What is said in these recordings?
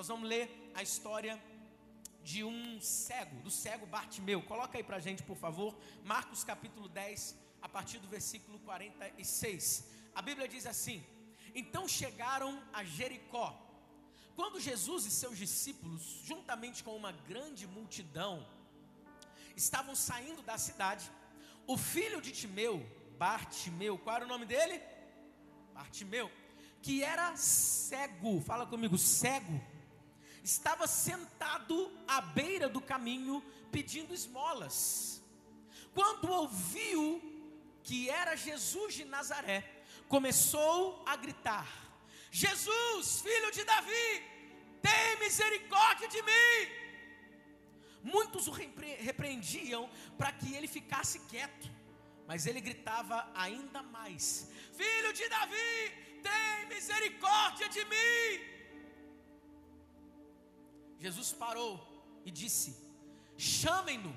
nós vamos ler a história de um cego, do cego Bartimeu. Coloca aí para a gente, por favor, Marcos capítulo 10, a partir do versículo 46. A Bíblia diz assim: Então chegaram a Jericó. Quando Jesus e seus discípulos, juntamente com uma grande multidão, estavam saindo da cidade, o filho de Timeu, Bartimeu, qual era o nome dele? Bartimeu, que era cego, fala comigo, cego estava sentado à beira do caminho pedindo esmolas. Quando ouviu que era Jesus de Nazaré, começou a gritar: Jesus, filho de Davi, tem misericórdia de mim. Muitos o repre repreendiam para que ele ficasse quieto, mas ele gritava ainda mais: Filho de Davi, tem misericórdia de mim. Jesus parou e disse: Chamem-no.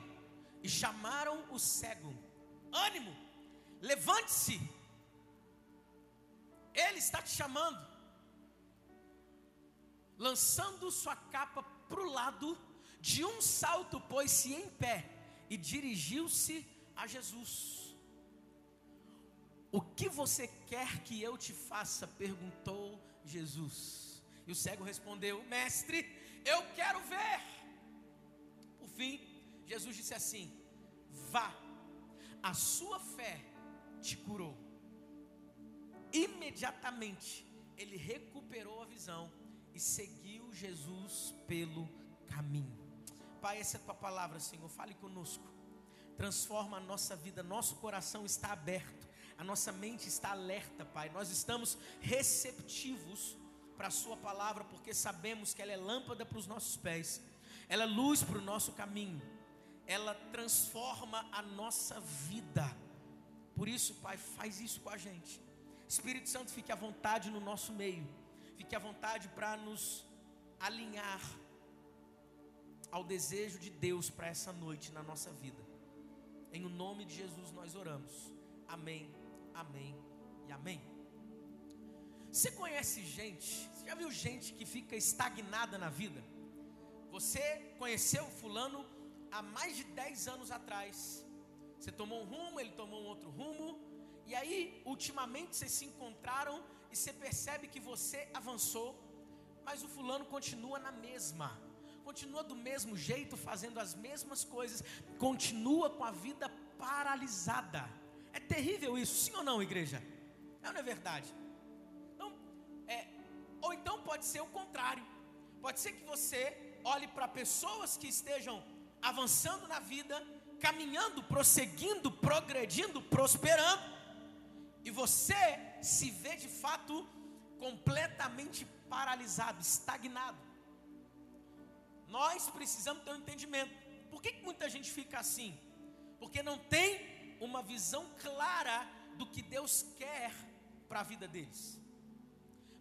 E chamaram o cego. Ânimo, levante-se. Ele está te chamando. Lançando sua capa para o lado, de um salto pôs-se em pé e dirigiu-se a Jesus. O que você quer que eu te faça? perguntou Jesus. E o cego respondeu: Mestre, eu quero ver. Por fim, Jesus disse assim: Vá, a sua fé te curou. Imediatamente, ele recuperou a visão e seguiu Jesus pelo caminho. Pai, essa é a tua palavra, Senhor. Fale conosco. Transforma a nossa vida, nosso coração está aberto, a nossa mente está alerta, Pai. Nós estamos receptivos para a Sua palavra, porque sabemos que ela é lâmpada para os nossos pés, ela é luz para o nosso caminho, ela transforma a nossa vida. Por isso, Pai, faz isso com a gente. Espírito Santo, fique à vontade no nosso meio, fique à vontade para nos alinhar ao desejo de Deus para essa noite na nossa vida. Em o nome de Jesus nós oramos. Amém, amém e amém. Você conhece gente, você já viu gente que fica estagnada na vida? Você conheceu fulano há mais de 10 anos atrás. Você tomou um rumo, ele tomou um outro rumo. E aí, ultimamente, vocês se encontraram e você percebe que você avançou, mas o fulano continua na mesma, continua do mesmo jeito, fazendo as mesmas coisas, continua com a vida paralisada. É terrível isso, sim ou não, igreja? Não, não é verdade? Ou então pode ser o contrário. Pode ser que você olhe para pessoas que estejam avançando na vida, caminhando, prosseguindo, progredindo, prosperando, e você se vê de fato completamente paralisado, estagnado. Nós precisamos ter um entendimento. Por que, que muita gente fica assim? Porque não tem uma visão clara do que Deus quer para a vida deles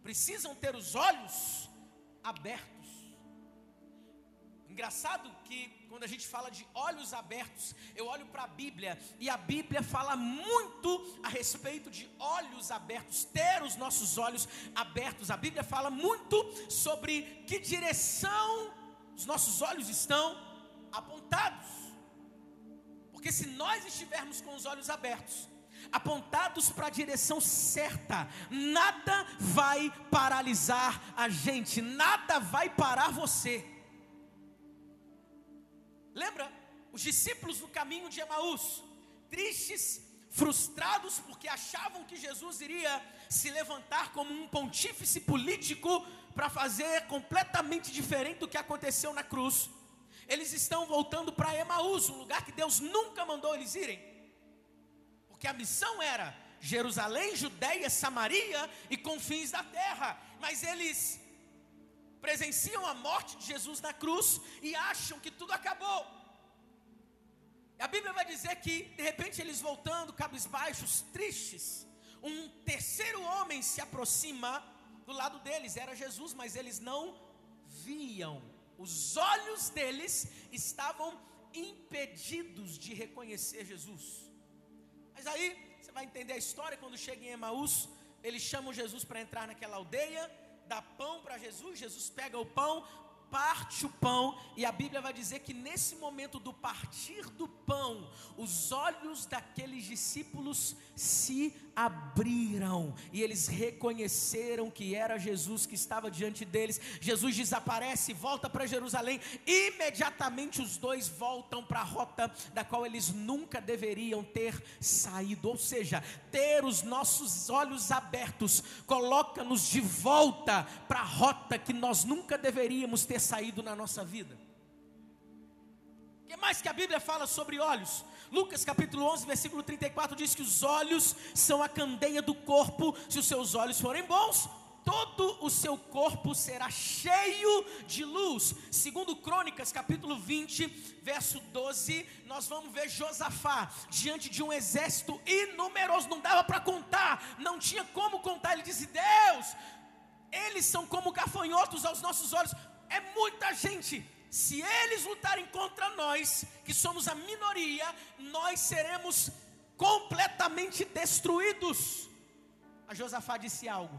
precisam ter os olhos abertos. Engraçado que quando a gente fala de olhos abertos, eu olho para a Bíblia e a Bíblia fala muito a respeito de olhos abertos, ter os nossos olhos abertos. A Bíblia fala muito sobre que direção os nossos olhos estão apontados. Porque se nós estivermos com os olhos abertos, apontados para a direção certa, nada vai paralisar a gente, nada vai parar você. Lembra? Os discípulos no caminho de Emaús, tristes, frustrados porque achavam que Jesus iria se levantar como um pontífice político para fazer completamente diferente do que aconteceu na cruz. Eles estão voltando para Emaús, um lugar que Deus nunca mandou eles irem que a missão era Jerusalém, Judéia, Samaria e confins da terra, mas eles presenciam a morte de Jesus na cruz e acham que tudo acabou. A Bíblia vai dizer que, de repente, eles voltando, cabisbaixos, tristes, um terceiro homem se aproxima do lado deles, era Jesus, mas eles não viam, os olhos deles estavam impedidos de reconhecer Jesus. Mas aí você vai entender a história quando chega em Emaús, eles chamam Jesus para entrar naquela aldeia. dá pão para Jesus, Jesus pega o pão, parte o pão, e a Bíblia vai dizer que nesse momento do partir do pão, os olhos daqueles discípulos se abriram e eles reconheceram que era Jesus que estava diante deles. Jesus desaparece, volta para Jerusalém. Imediatamente os dois voltam para a rota da qual eles nunca deveriam ter saído. Ou seja, ter os nossos olhos abertos coloca-nos de volta para a rota que nós nunca deveríamos ter saído na nossa vida. O que mais que a Bíblia fala sobre olhos? Lucas capítulo 11, versículo 34 diz que os olhos são a candeia do corpo. Se os seus olhos forem bons, todo o seu corpo será cheio de luz. Segundo Crônicas, capítulo 20, verso 12, nós vamos ver Josafá diante de um exército inumeroso, não dava para contar, não tinha como contar. Ele disse: "Deus, eles são como gafanhotos aos nossos olhos. É muita gente se eles lutarem contra nós, que somos a minoria, nós seremos completamente destruídos. A Josafá disse algo,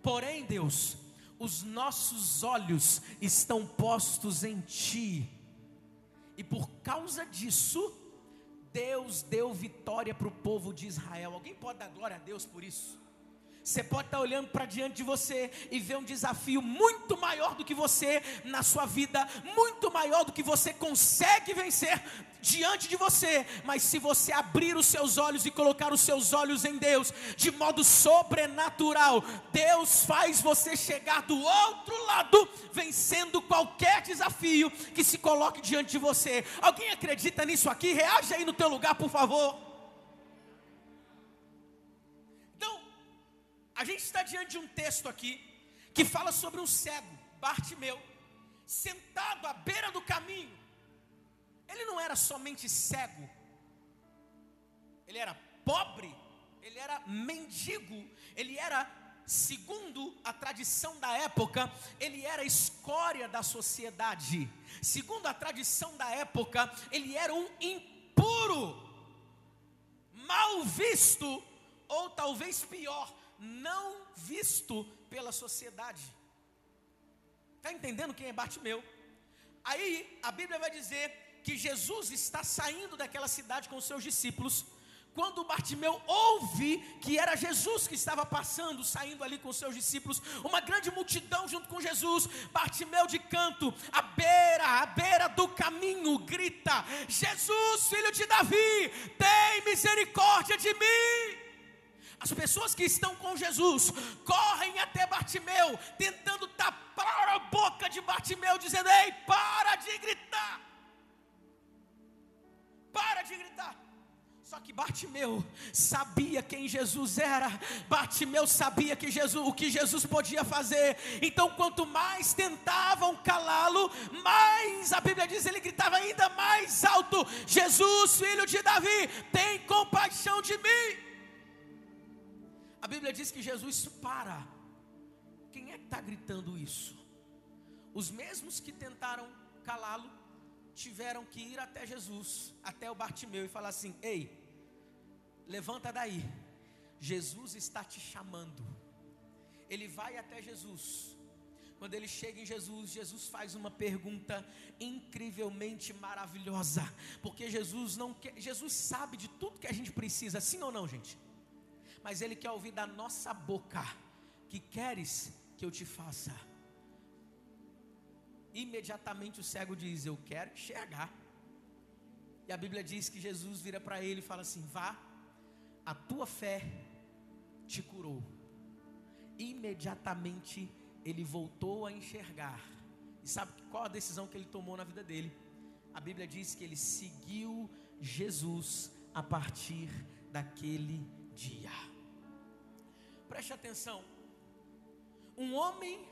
porém, Deus, os nossos olhos estão postos em Ti, e por causa disso, Deus deu vitória para o povo de Israel. Alguém pode dar glória a Deus por isso? Você pode estar olhando para diante de você e ver um desafio muito maior do que você na sua vida, muito maior do que você consegue vencer diante de você. Mas se você abrir os seus olhos e colocar os seus olhos em Deus, de modo sobrenatural, Deus faz você chegar do outro lado, vencendo qualquer desafio que se coloque diante de você. Alguém acredita nisso aqui? Reage aí no teu lugar, por favor. A gente está diante de um texto aqui que fala sobre um cego, Bartimeu, sentado à beira do caminho. Ele não era somente cego, ele era pobre, ele era mendigo, ele era, segundo a tradição da época, ele era escória da sociedade. Segundo a tradição da época, ele era um impuro, mal visto, ou talvez pior, não visto pela sociedade. Está entendendo quem é Bartimeu? Aí a Bíblia vai dizer que Jesus está saindo daquela cidade com os seus discípulos. Quando Bartimeu ouve que era Jesus que estava passando, saindo ali com os seus discípulos, uma grande multidão junto com Jesus, Bartimeu de canto, à beira, à beira do caminho, grita: Jesus, filho de Davi, tem misericórdia de mim. As pessoas que estão com Jesus correm até Bartimeu, tentando tapar a boca de Bartimeu, dizendo: Ei, para de gritar! Para de gritar! Só que Bartimeu sabia quem Jesus era, Bartimeu sabia que Jesus, o que Jesus podia fazer. Então, quanto mais tentavam calá-lo, mais a Bíblia diz ele gritava ainda mais alto: Jesus, filho de Davi, tem compaixão de mim. A Bíblia diz que Jesus para. Quem é que está gritando isso? Os mesmos que tentaram calá-lo tiveram que ir até Jesus, até o Bartimeu, e falar assim: Ei, levanta daí, Jesus está te chamando. Ele vai até Jesus. Quando ele chega em Jesus, Jesus faz uma pergunta incrivelmente maravilhosa, porque Jesus não quer, Jesus sabe de tudo que a gente precisa, sim ou não, gente? Mas Ele quer ouvir da nossa boca: Que queres que eu te faça? Imediatamente o cego diz: Eu quero enxergar. E a Bíblia diz que Jesus vira para ele e fala assim: Vá, a tua fé te curou. Imediatamente ele voltou a enxergar. E sabe qual a decisão que ele tomou na vida dele? A Bíblia diz que ele seguiu Jesus a partir daquele dia. Preste atenção. Um homem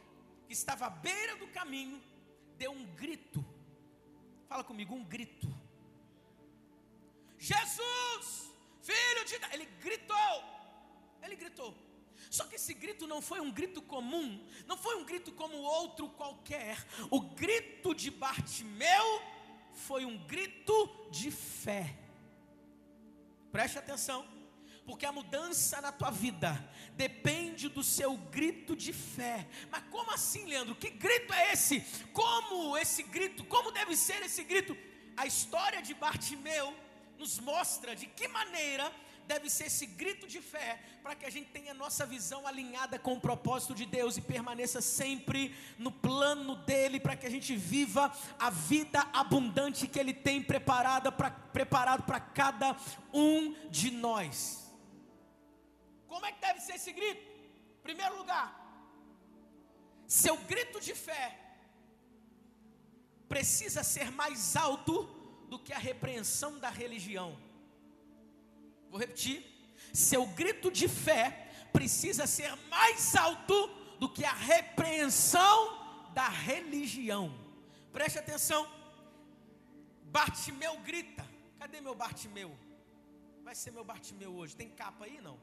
que estava à beira do caminho deu um grito. Fala comigo, um grito. Jesus, filho de Ele gritou. Ele gritou. Só que esse grito não foi um grito comum, não foi um grito como outro qualquer. O grito de Bartimeu foi um grito de fé. Preste atenção. Porque a mudança na tua vida depende do seu grito de fé. Mas como assim, Leandro? Que grito é esse? Como esse grito? Como deve ser esse grito? A história de Bartimeu nos mostra de que maneira deve ser esse grito de fé, para que a gente tenha nossa visão alinhada com o propósito de Deus e permaneça sempre no plano dele, para que a gente viva a vida abundante que ele tem preparada pra, preparado para cada um de nós. Como é que deve ser esse grito? Primeiro lugar, seu grito de fé precisa ser mais alto do que a repreensão da religião. Vou repetir. Seu grito de fé precisa ser mais alto do que a repreensão da religião. Preste atenção. Bartimeu grita. Cadê meu Bartimeu? Vai ser meu Bartimeu hoje. Tem capa aí não?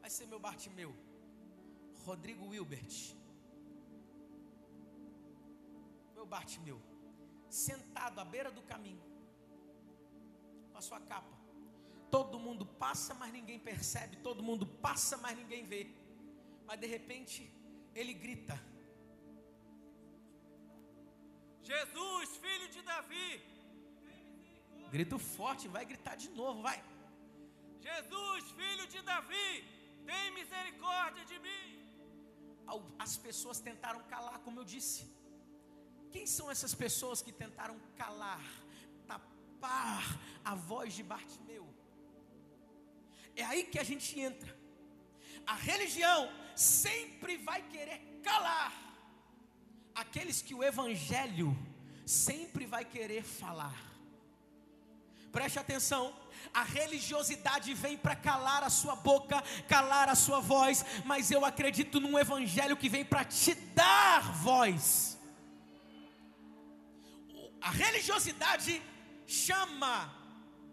Vai ser meu Bartimeu. Rodrigo Wilbert. Meu Bartimeu. Sentado à beira do caminho. Com a sua capa. Todo mundo passa, mas ninguém percebe. Todo mundo passa, mas ninguém vê. Mas de repente, ele grita: Jesus, filho de Davi. Grito forte, vai gritar de novo, vai. Jesus, filho de Davi, tem misericórdia de mim. As pessoas tentaram calar, como eu disse. Quem são essas pessoas que tentaram calar, tapar a voz de Bartimeu? É aí que a gente entra. A religião sempre vai querer calar aqueles que o evangelho sempre vai querer falar. Preste atenção, a religiosidade vem para calar a sua boca, calar a sua voz, mas eu acredito num evangelho que vem para te dar voz. A religiosidade chama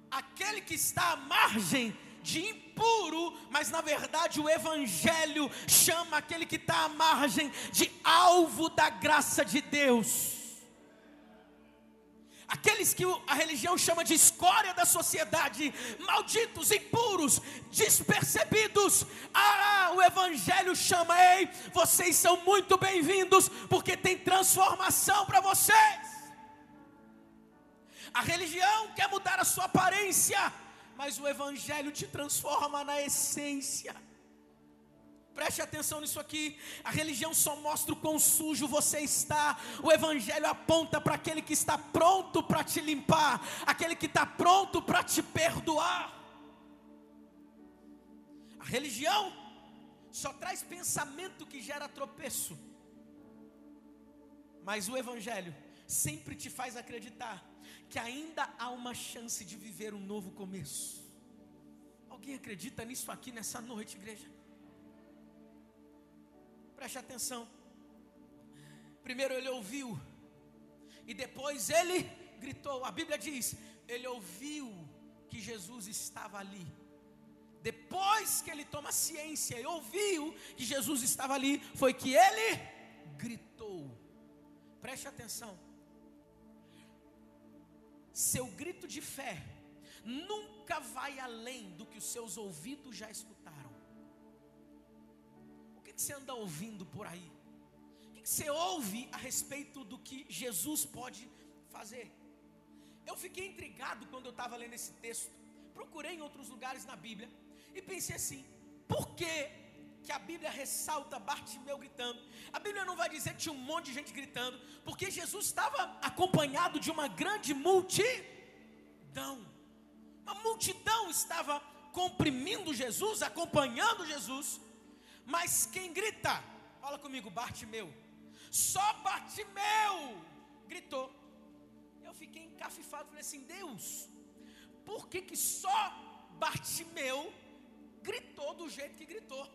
aquele que está à margem de impuro, mas na verdade o Evangelho chama aquele que está à margem de alvo da graça de Deus. Aqueles que a religião chama de escória da sociedade, malditos, impuros, despercebidos. Ah, o Evangelho chama, ei, vocês são muito bem-vindos, porque tem transformação para vocês. A religião quer mudar a sua aparência, mas o Evangelho te transforma na essência. Preste atenção nisso aqui. A religião só mostra o quão sujo você está. O Evangelho aponta para aquele que está pronto para te limpar, aquele que está pronto para te perdoar. A religião só traz pensamento que gera tropeço. Mas o Evangelho sempre te faz acreditar que ainda há uma chance de viver um novo começo. Alguém acredita nisso aqui nessa noite, igreja? Preste atenção. Primeiro ele ouviu, e depois ele gritou. A Bíblia diz: ele ouviu que Jesus estava ali. Depois que ele toma ciência e ouviu que Jesus estava ali, foi que ele gritou. Preste atenção seu grito de fé nunca vai além do que os seus ouvidos já escutaram. Que, você anda ouvindo por aí? O que, que você ouve a respeito do que Jesus pode fazer? Eu fiquei intrigado quando eu estava lendo esse texto. Procurei em outros lugares na Bíblia e pensei assim: por que que a Bíblia ressalta Bartimeu gritando. A Bíblia não vai dizer que tinha um monte de gente gritando, porque Jesus estava acompanhado de uma grande multidão. Uma multidão estava comprimindo Jesus, acompanhando Jesus. Mas quem grita? Fala comigo, Bartimeu. Só Bartimeu gritou. Eu fiquei encafifado, falei assim: Deus, por que, que só Bartimeu gritou do jeito que gritou?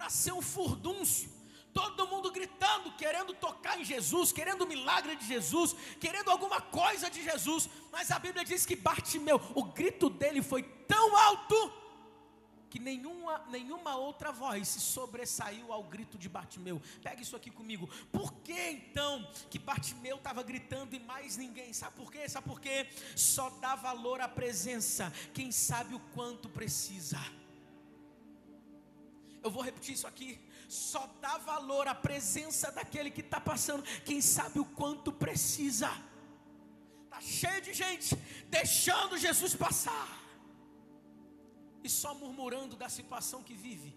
para ser um furdúncio. Todo mundo gritando, querendo tocar em Jesus, querendo o milagre de Jesus, querendo alguma coisa de Jesus. Mas a Bíblia diz que Bartimeu, o grito dele foi tão alto que nenhuma, nenhuma outra voz se sobressaiu ao grito de Bartimeu. Pega isso aqui comigo. Por que então que Bartimeu estava gritando e mais ninguém? Sabe por quê? Sabe por quê? Só dá valor à presença quem sabe o quanto precisa. Eu vou repetir isso aqui. Só dá valor à presença daquele que está passando, quem sabe o quanto precisa. Está cheio de gente deixando Jesus passar e só murmurando da situação que vive.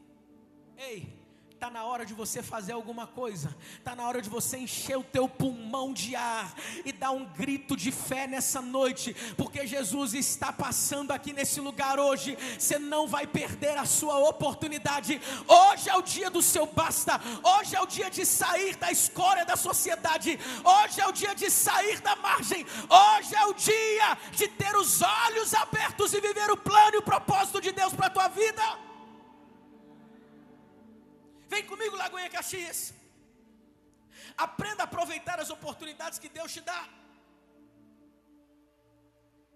Ei, Está na hora de você fazer alguma coisa. Está na hora de você encher o teu pulmão de ar e dar um grito de fé nessa noite, porque Jesus está passando aqui nesse lugar hoje. Você não vai perder a sua oportunidade. Hoje é o dia do seu basta. Hoje é o dia de sair da escória da sociedade. Hoje é o dia de sair da margem. Hoje é o dia de ter os olhos abertos e viver o plano e o propósito de Deus para a tua vida. Vem comigo, Lagoinha Caxias. Aprenda a aproveitar as oportunidades que Deus te dá.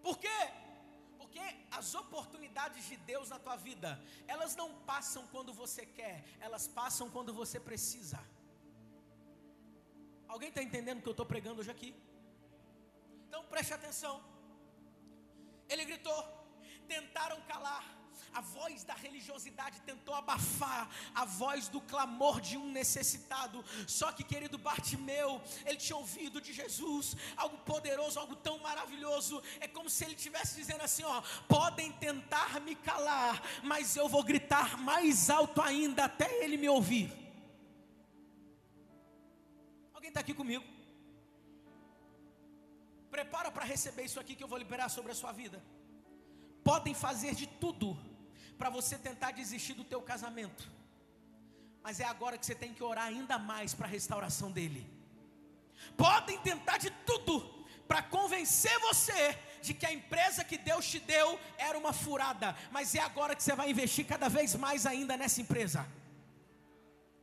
Por quê? Porque as oportunidades de Deus na tua vida, elas não passam quando você quer, elas passam quando você precisa. Alguém está entendendo o que eu estou pregando hoje aqui? Então preste atenção. Ele gritou, tentaram calar, a voz da religiosidade tentou abafar a voz do clamor de um necessitado. Só que, querido Bartimeu, ele tinha ouvido de Jesus algo poderoso, algo tão maravilhoso. É como se ele estivesse dizendo assim: ó, podem tentar me calar, mas eu vou gritar mais alto ainda até ele me ouvir. Alguém está aqui comigo? Prepara para receber isso aqui que eu vou liberar sobre a sua vida. Podem fazer de tudo para você tentar desistir do teu casamento. Mas é agora que você tem que orar ainda mais para a restauração dele. Podem tentar de tudo para convencer você de que a empresa que Deus te deu era uma furada, mas é agora que você vai investir cada vez mais ainda nessa empresa.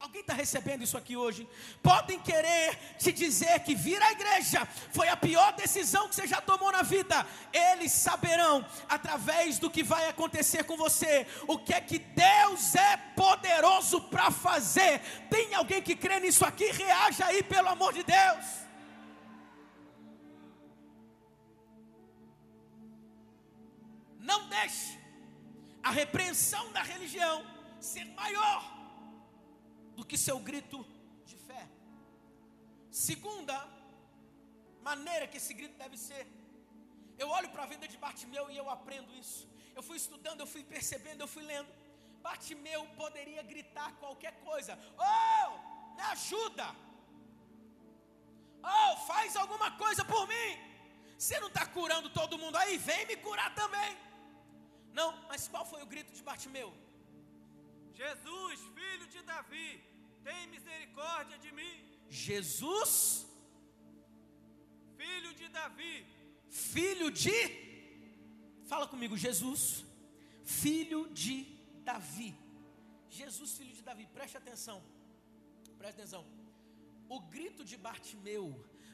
Alguém está recebendo isso aqui hoje? Podem querer te dizer que vir à igreja foi a pior decisão que você já tomou na vida. Eles saberão, através do que vai acontecer com você, o que é que Deus é poderoso para fazer. Tem alguém que crê nisso aqui? Reaja aí, pelo amor de Deus. Não deixe a repreensão da religião ser maior do que seu grito de fé. Segunda maneira que esse grito deve ser. Eu olho para a vida de Bartimeu e eu aprendo isso. Eu fui estudando, eu fui percebendo, eu fui lendo. Bartimeu poderia gritar qualquer coisa. Oh, me ajuda. Oh, faz alguma coisa por mim. Você não está curando todo mundo aí? Vem me curar também. Não, mas qual foi o grito de Bartimeu? Jesus, filho de Davi, tem misericórdia de mim. Jesus, filho de Davi, filho de Fala comigo, Jesus, filho de Davi. Jesus, filho de Davi, preste atenção. Preste atenção. O grito de Bartimeu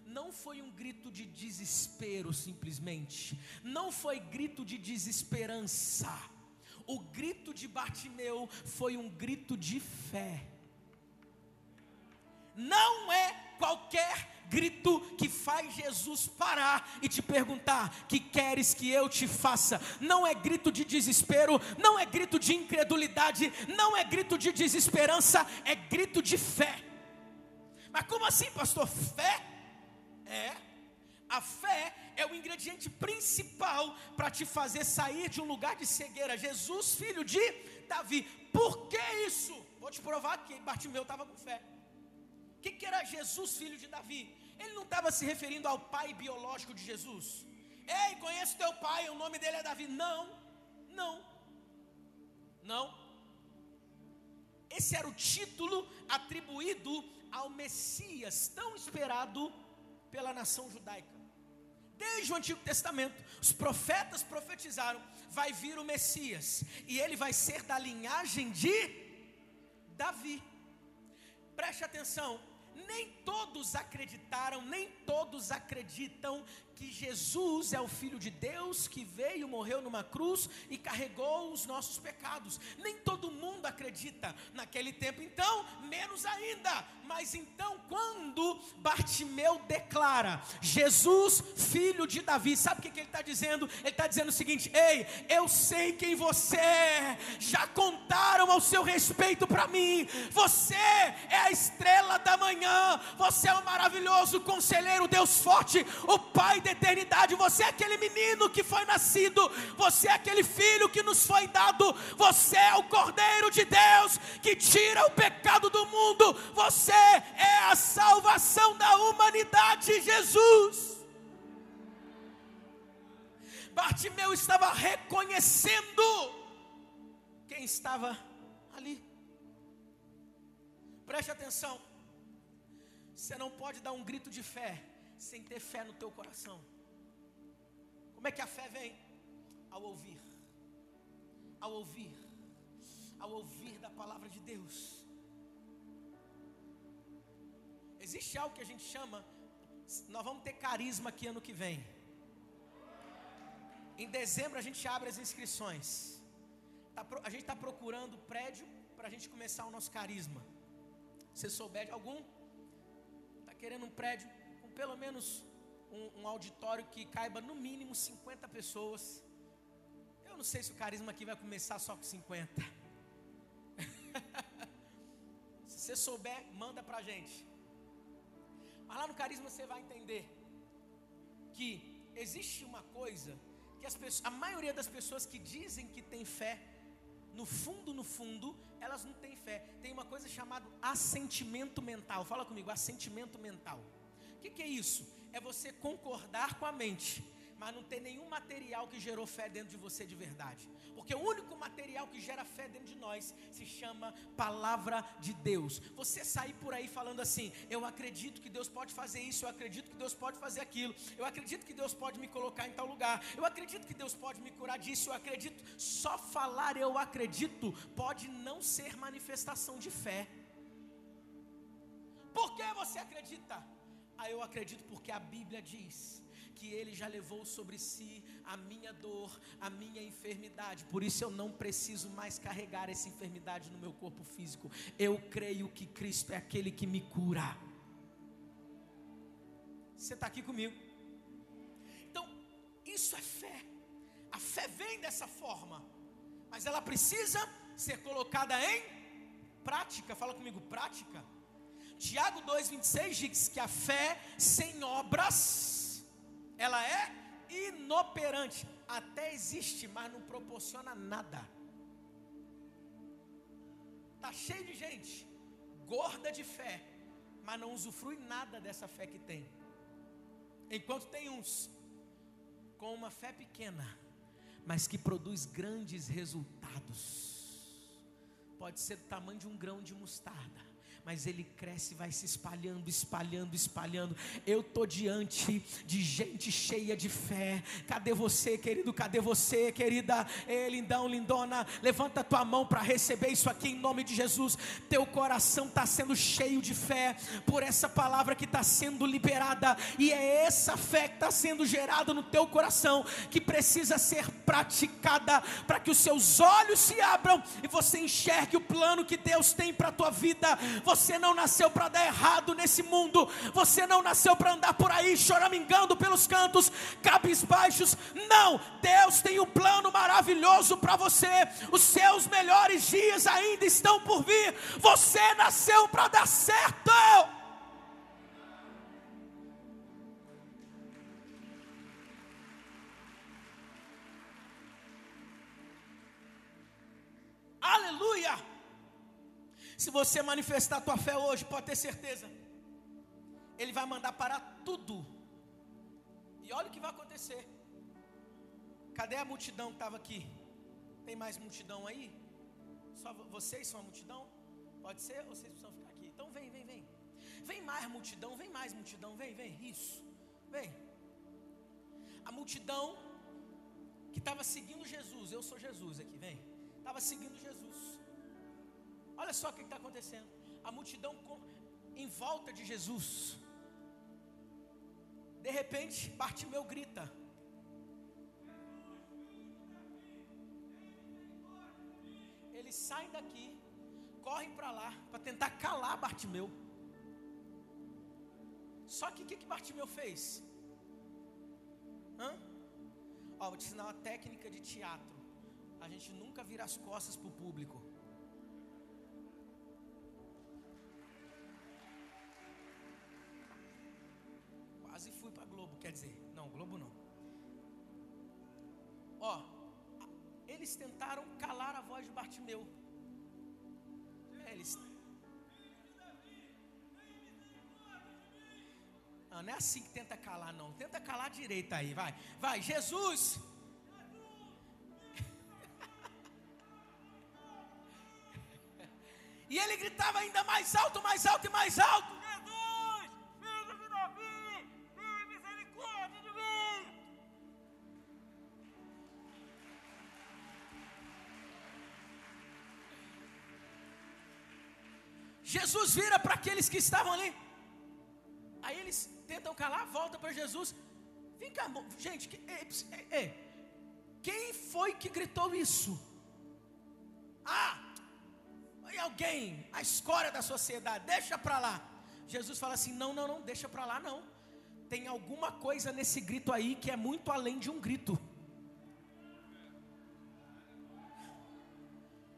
não foi um grito de desespero simplesmente, não foi grito de desesperança o grito de Bartimeu foi um grito de fé. Não é qualquer grito que faz Jesus parar e te perguntar: que queres que eu te faça? Não é grito de desespero, não é grito de incredulidade, não é grito de desesperança, é grito de fé. Mas como assim, pastor? Fé? É. A fé é o ingrediente principal para te fazer sair de um lugar de cegueira. Jesus, filho de Davi. Por que isso? Vou te provar que Bartimeu estava com fé. O que, que era Jesus, filho de Davi? Ele não estava se referindo ao pai biológico de Jesus. Ei, conheço teu pai, o nome dele é Davi. Não, não, não. Esse era o título atribuído ao Messias, tão esperado pela nação judaica. Desde o Antigo Testamento, os profetas profetizaram: vai vir o Messias, e ele vai ser da linhagem de Davi. Preste atenção, nem todos acreditaram, nem todos acreditam que Jesus é o Filho de Deus que veio, morreu numa cruz e carregou os nossos pecados. Nem todo mundo acredita naquele tempo, então, menos ainda. Mas então, quando Bartimeu declara Jesus, filho de Davi, sabe o que, ele está dizendo? Ele está dizendo o seguinte: Ei, eu sei quem você é, já contaram ao seu respeito para mim, você é a estrela da manhã, você é o maravilhoso conselheiro, Deus forte, o Pai da eternidade, você é aquele menino que foi nascido, você é aquele filho que nos foi dado, você é o Cordeiro de Deus que tira o pecado do mundo, você é a salvação da humanidade, Jesus. Bartimeu estava reconhecendo quem estava ali. Preste atenção. Você não pode dar um grito de fé sem ter fé no teu coração. Como é que a fé vem? Ao ouvir. Ao ouvir. Ao ouvir da palavra de Deus. Existe algo que a gente chama, nós vamos ter carisma aqui ano que vem. Em dezembro a gente abre as inscrições. Tá, a gente está procurando prédio para a gente começar o nosso carisma. Se souber de algum, está querendo um prédio pelo menos um, um, auditório que caiba no mínimo 50 pessoas. Eu não sei se o carisma aqui vai começar só com 50. se você souber, manda para a gente. Mas lá no carisma você vai entender que existe uma coisa que as pessoas, a maioria das pessoas que dizem que tem fé, no fundo, no fundo, elas não têm fé. Tem uma coisa chamada assentimento mental. Fala comigo, assentimento mental. O que, que é isso? É você concordar com a mente mas não tem nenhum material que gerou fé dentro de você de verdade. Porque o único material que gera fé dentro de nós se chama palavra de Deus. Você sair por aí falando assim: eu acredito que Deus pode fazer isso, eu acredito que Deus pode fazer aquilo, eu acredito que Deus pode me colocar em tal lugar, eu acredito que Deus pode me curar disso, eu acredito. Só falar eu acredito pode não ser manifestação de fé. Ah, eu acredito porque a Bíblia diz que Ele já levou sobre si a minha dor, a minha enfermidade. Por isso eu não preciso mais carregar essa enfermidade no meu corpo físico. Eu creio que Cristo é aquele que me cura. Você está aqui comigo? Então, isso é fé. A fé vem dessa forma, mas ela precisa ser colocada em prática. Fala comigo, prática. Tiago 2,26 diz que a fé sem obras ela é inoperante, até existe, mas não proporciona nada. Tá cheio de gente gorda de fé, mas não usufrui nada dessa fé que tem. Enquanto tem uns com uma fé pequena, mas que produz grandes resultados. Pode ser do tamanho de um grão de mostarda mas ele cresce, vai se espalhando, espalhando, espalhando. Eu tô diante de gente cheia de fé. Cadê você, querido? Cadê você, querida? Ei, lindão, lindona, levanta tua mão para receber isso aqui em nome de Jesus. Teu coração está sendo cheio de fé por essa palavra que está sendo liberada, e é essa fé que está sendo gerada no teu coração que precisa ser praticada para que os seus olhos se abram e você enxergue o plano que Deus tem para a tua vida. Você não nasceu para dar errado nesse mundo. Você não nasceu para andar por aí choramingando pelos cantos, cabisbaixos. Não, Deus tem um plano maravilhoso para você. Os seus melhores dias ainda estão por vir. Você nasceu para dar certo. Se você manifestar a tua fé hoje, pode ter certeza. Ele vai mandar parar tudo. E olha o que vai acontecer. Cadê a multidão que estava aqui? Tem mais multidão aí? Só vocês são a multidão? Pode ser? Ou vocês precisam ficar aqui? Então vem, vem, vem. Vem mais multidão, vem mais multidão, vem, vem. Isso. Vem. A multidão que estava seguindo Jesus, eu sou Jesus aqui, vem. Estava seguindo Jesus. Olha só o que está acontecendo. A multidão em volta de Jesus. De repente, Bartimeu grita: Eles saem daqui, correm para lá para tentar calar Bartimeu. Só que o que, que Bartimeu fez? Hã? Ó, vou te ensinar uma técnica de teatro. A gente nunca vira as costas para o público. Ó, eles tentaram calar a voz de Bartimeu. É, eles Não, não é assim que tenta calar, não. Tenta calar direito aí, vai. Vai, Jesus. e ele gritava ainda mais alto, mais alto e mais alto. Vira para aqueles que estavam ali. Aí eles tentam calar, volta para Jesus. Vem cá, gente, que- é, é, quem foi que gritou isso? Ah, foi alguém, a escória da sociedade, deixa para lá. Jesus fala assim: não, não, não, deixa para lá não. Tem alguma coisa nesse grito aí que é muito além de um grito.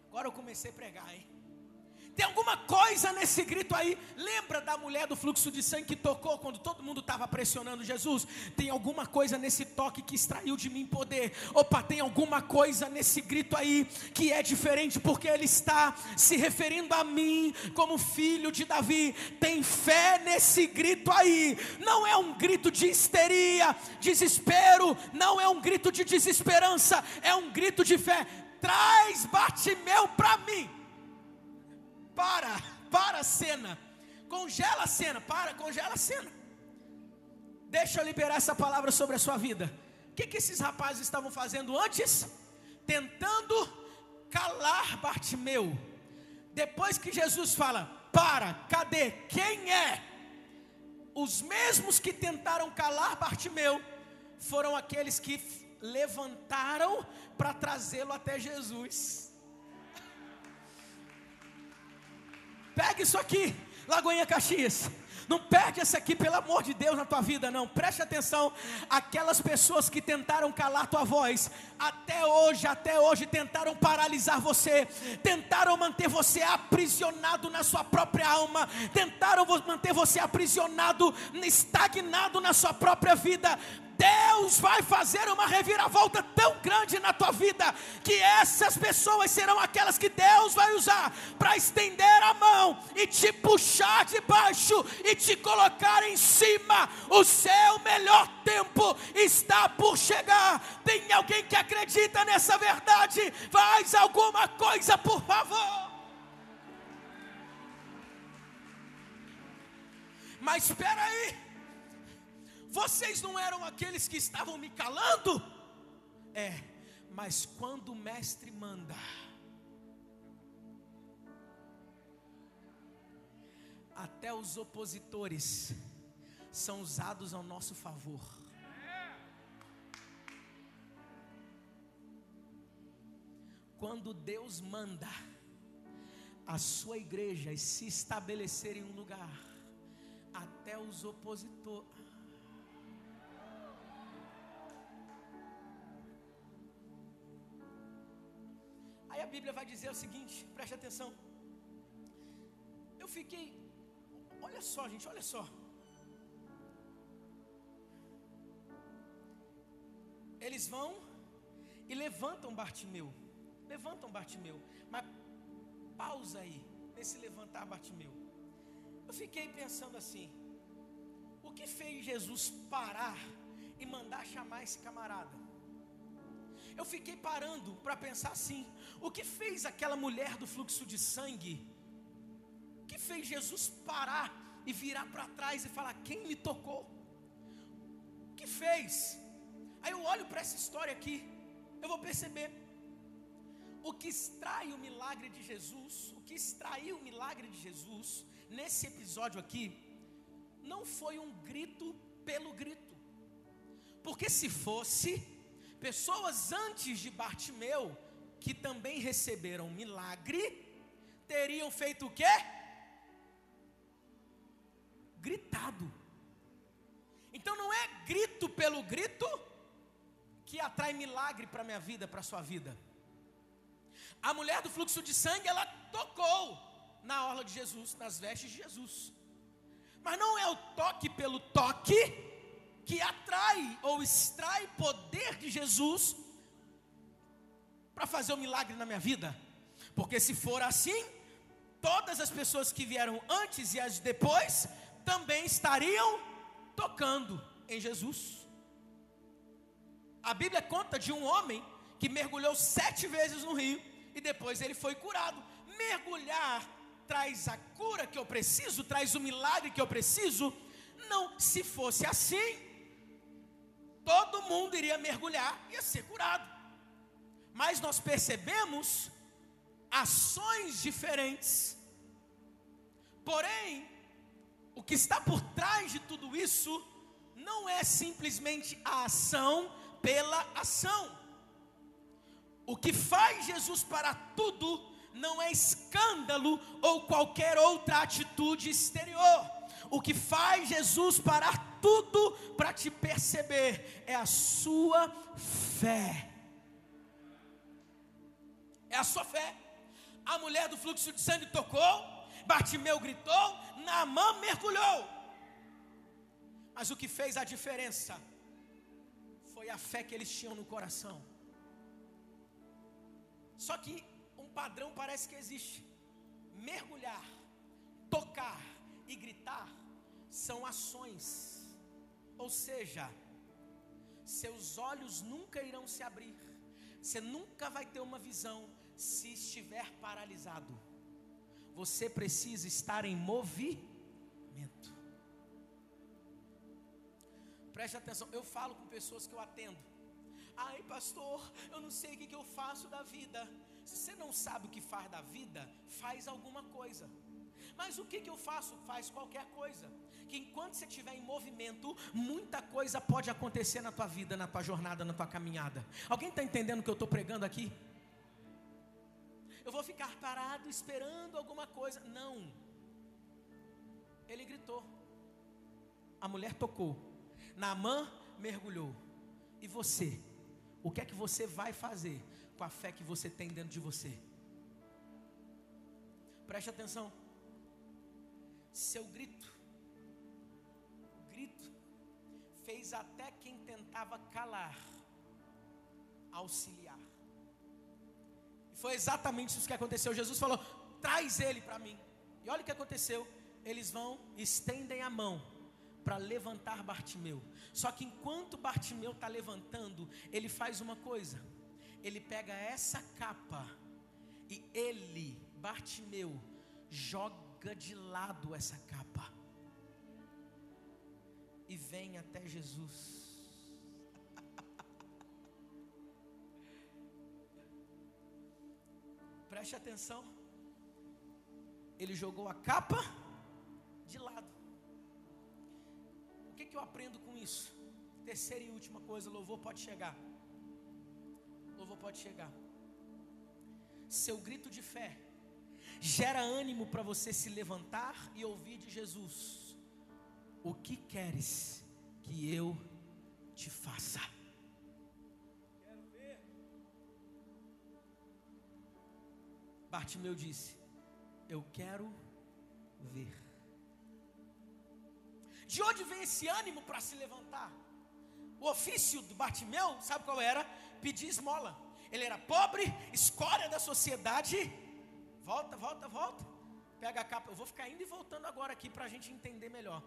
Agora eu comecei a pregar, hein? Tem alguma coisa nesse grito aí. Lembra da mulher do fluxo de sangue que tocou quando todo mundo estava pressionando Jesus? Tem alguma coisa nesse toque que extraiu de mim poder. Opa, tem alguma coisa nesse grito aí que é diferente porque ele está se referindo a mim como filho de Davi. Tem fé nesse grito aí. Não é um grito de histeria, desespero, não é um grito de desesperança, é um grito de fé. Traz Bartimeu para mim. Para, para a cena. Congela a cena, para, congela a cena. Deixa eu liberar essa palavra sobre a sua vida. O que, que esses rapazes estavam fazendo antes? Tentando calar Bartimeu. Depois que Jesus fala, para, cadê? Quem é? Os mesmos que tentaram calar Bartimeu foram aqueles que levantaram para trazê-lo até Jesus. Pega isso aqui, Lagoinha Caxias. Não perde essa aqui, pelo amor de Deus, na tua vida, não. Preste atenção. Aquelas pessoas que tentaram calar tua voz, até hoje, até hoje, tentaram paralisar você, tentaram manter você aprisionado na sua própria alma, tentaram manter você aprisionado, estagnado na sua própria vida. Deus vai fazer uma reviravolta tão grande na tua vida que essas pessoas serão aquelas que Deus vai usar para estender a mão e te puxar de baixo e te colocar em cima. O seu melhor tempo está por chegar. Tem alguém que acredita nessa verdade? Faz alguma coisa, por favor. Mas espera aí. Vocês não eram aqueles que estavam me calando? É, mas quando o mestre manda, até os opositores são usados ao nosso favor. Quando Deus manda a sua igreja se estabelecer em um lugar, até os opositores. Aí a Bíblia vai dizer o seguinte, preste atenção. Eu fiquei, olha só, gente, olha só. Eles vão e levantam Bartimeu. Levantam Bartimeu. Mas pausa aí, nesse levantar Bartimeu. Eu fiquei pensando assim: o que fez Jesus parar e mandar chamar esse camarada? Eu fiquei parando para pensar assim: o que fez aquela mulher do fluxo de sangue? O que fez Jesus parar e virar para trás e falar: quem me tocou? O que fez? Aí eu olho para essa história aqui, eu vou perceber. O que extrai o milagre de Jesus, o que extraiu o milagre de Jesus, nesse episódio aqui, não foi um grito pelo grito. Porque se fosse pessoas antes de Bartimeu que também receberam milagre, teriam feito o quê? Gritado. Então não é grito pelo grito que atrai milagre para minha vida, para sua vida. A mulher do fluxo de sangue, ela tocou na orla de Jesus, nas vestes de Jesus. Mas não é o toque pelo toque que atrai ou extrai poder de Jesus para fazer um milagre na minha vida. Porque se for assim, todas as pessoas que vieram antes e as depois também estariam tocando em Jesus. A Bíblia conta de um homem que mergulhou sete vezes no rio e depois ele foi curado. Mergulhar traz a cura que eu preciso, traz o milagre que eu preciso. Não, se fosse assim, todo mundo iria mergulhar e ia ser curado. Mas nós percebemos ações diferentes. Porém, o que está por trás de tudo isso não é simplesmente a ação pela ação. O que faz Jesus para tudo não é escândalo ou qualquer outra atitude exterior. O que faz Jesus parar tudo para te perceber é a sua fé. É a sua fé. A mulher do fluxo de sangue tocou, Bartimeu gritou, Naamã mergulhou. Mas o que fez a diferença foi a fé que eles tinham no coração. Só que um padrão parece que existe. Mergulhar, tocar e gritar são ações. Ou seja, seus olhos nunca irão se abrir. Você nunca vai ter uma visão se estiver paralisado. Você precisa estar em movimento. Preste atenção, eu falo com pessoas que eu atendo. Ai, pastor, eu não sei o que, eu faço da vida. Se você não sabe o que faz da vida, faz alguma coisa. Mas o que, que eu faço? Faz qualquer coisa. Que enquanto você estiver em movimento, muita coisa pode acontecer na tua vida, na tua jornada, na tua caminhada. Alguém está entendendo o que eu estou pregando aqui? Eu vou ficar parado esperando alguma coisa. Não. Ele gritou. A mulher tocou. Naamã mergulhou. E você? O que é que você vai fazer com a fé que você tem dentro de você? Preste atenção. Seu grito, grito, fez até quem tentava calar, auxiliar. E foi exatamente isso que aconteceu. Jesus falou: traz ele para mim. E olha o que aconteceu. Eles vão, estendem a mão para levantar Bartimeu. Só que enquanto Bartimeu está levantando, ele faz uma coisa. Ele pega essa capa e ele, Bartimeu, joga de lado essa capa e vem até Jesus. Preste atenção. Ele jogou a capa de lado que eu aprendo com isso? Terceira e última coisa, louvor pode chegar. Louvor pode chegar. Seu grito de fé gera ânimo para você se levantar e ouvir de Jesus: O que queres que eu te faça? Bartimeu disse: Eu quero ver. De onde vem esse ânimo para se levantar? O ofício do Bartimeu, sabe qual era? Pedir esmola. Ele era pobre, escória da sociedade. Volta, volta, volta. Pega a capa. Eu vou ficar indo e voltando agora aqui para a gente entender melhor.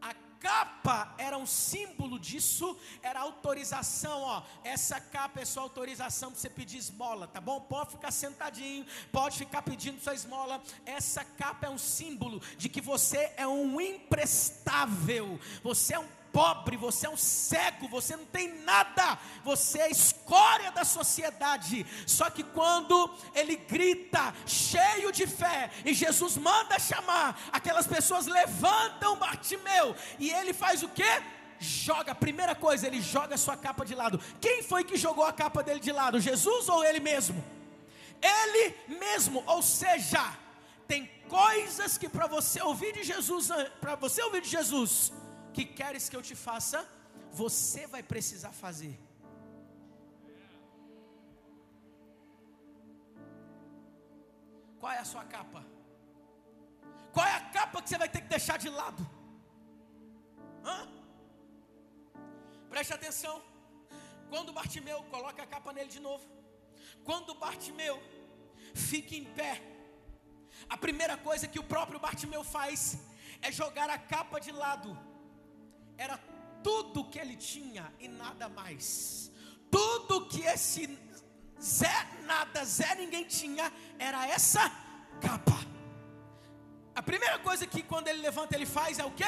A capa era um símbolo disso, era autorização, ó. Essa capa é sua autorização para você pedir esmola, tá bom? Pode ficar sentadinho, pode ficar pedindo sua esmola. Essa capa é um símbolo de que você é um imprestável, você é um pobre, você é um cego, você não tem nada, você é escória da sociedade. Só que quando ele grita, cheio de fé, e Jesus manda chamar, aquelas pessoas levantam Bartimeu. E ele faz o quê? Joga, primeira coisa, ele joga a sua capa de lado. Quem foi que jogou a capa dele de lado? Jesus ou ele mesmo? Ele mesmo, ou seja, tem coisas que para você ouvir de Jesus, para você ouvir de Jesus, que queres que eu te faça, você vai precisar fazer. Qual é a sua capa? Qual é a capa que você vai ter que deixar de lado? Hã? Preste atenção. Quando Bartimeu coloca a capa nele de novo. Quando Bartimeu fica em pé. A primeira coisa que o próprio Bartimeu faz é jogar a capa de lado. Era tudo que ele tinha e nada mais. Tudo que esse Zé nada, Zé ninguém tinha, era essa capa. A primeira coisa que quando ele levanta ele faz é o que?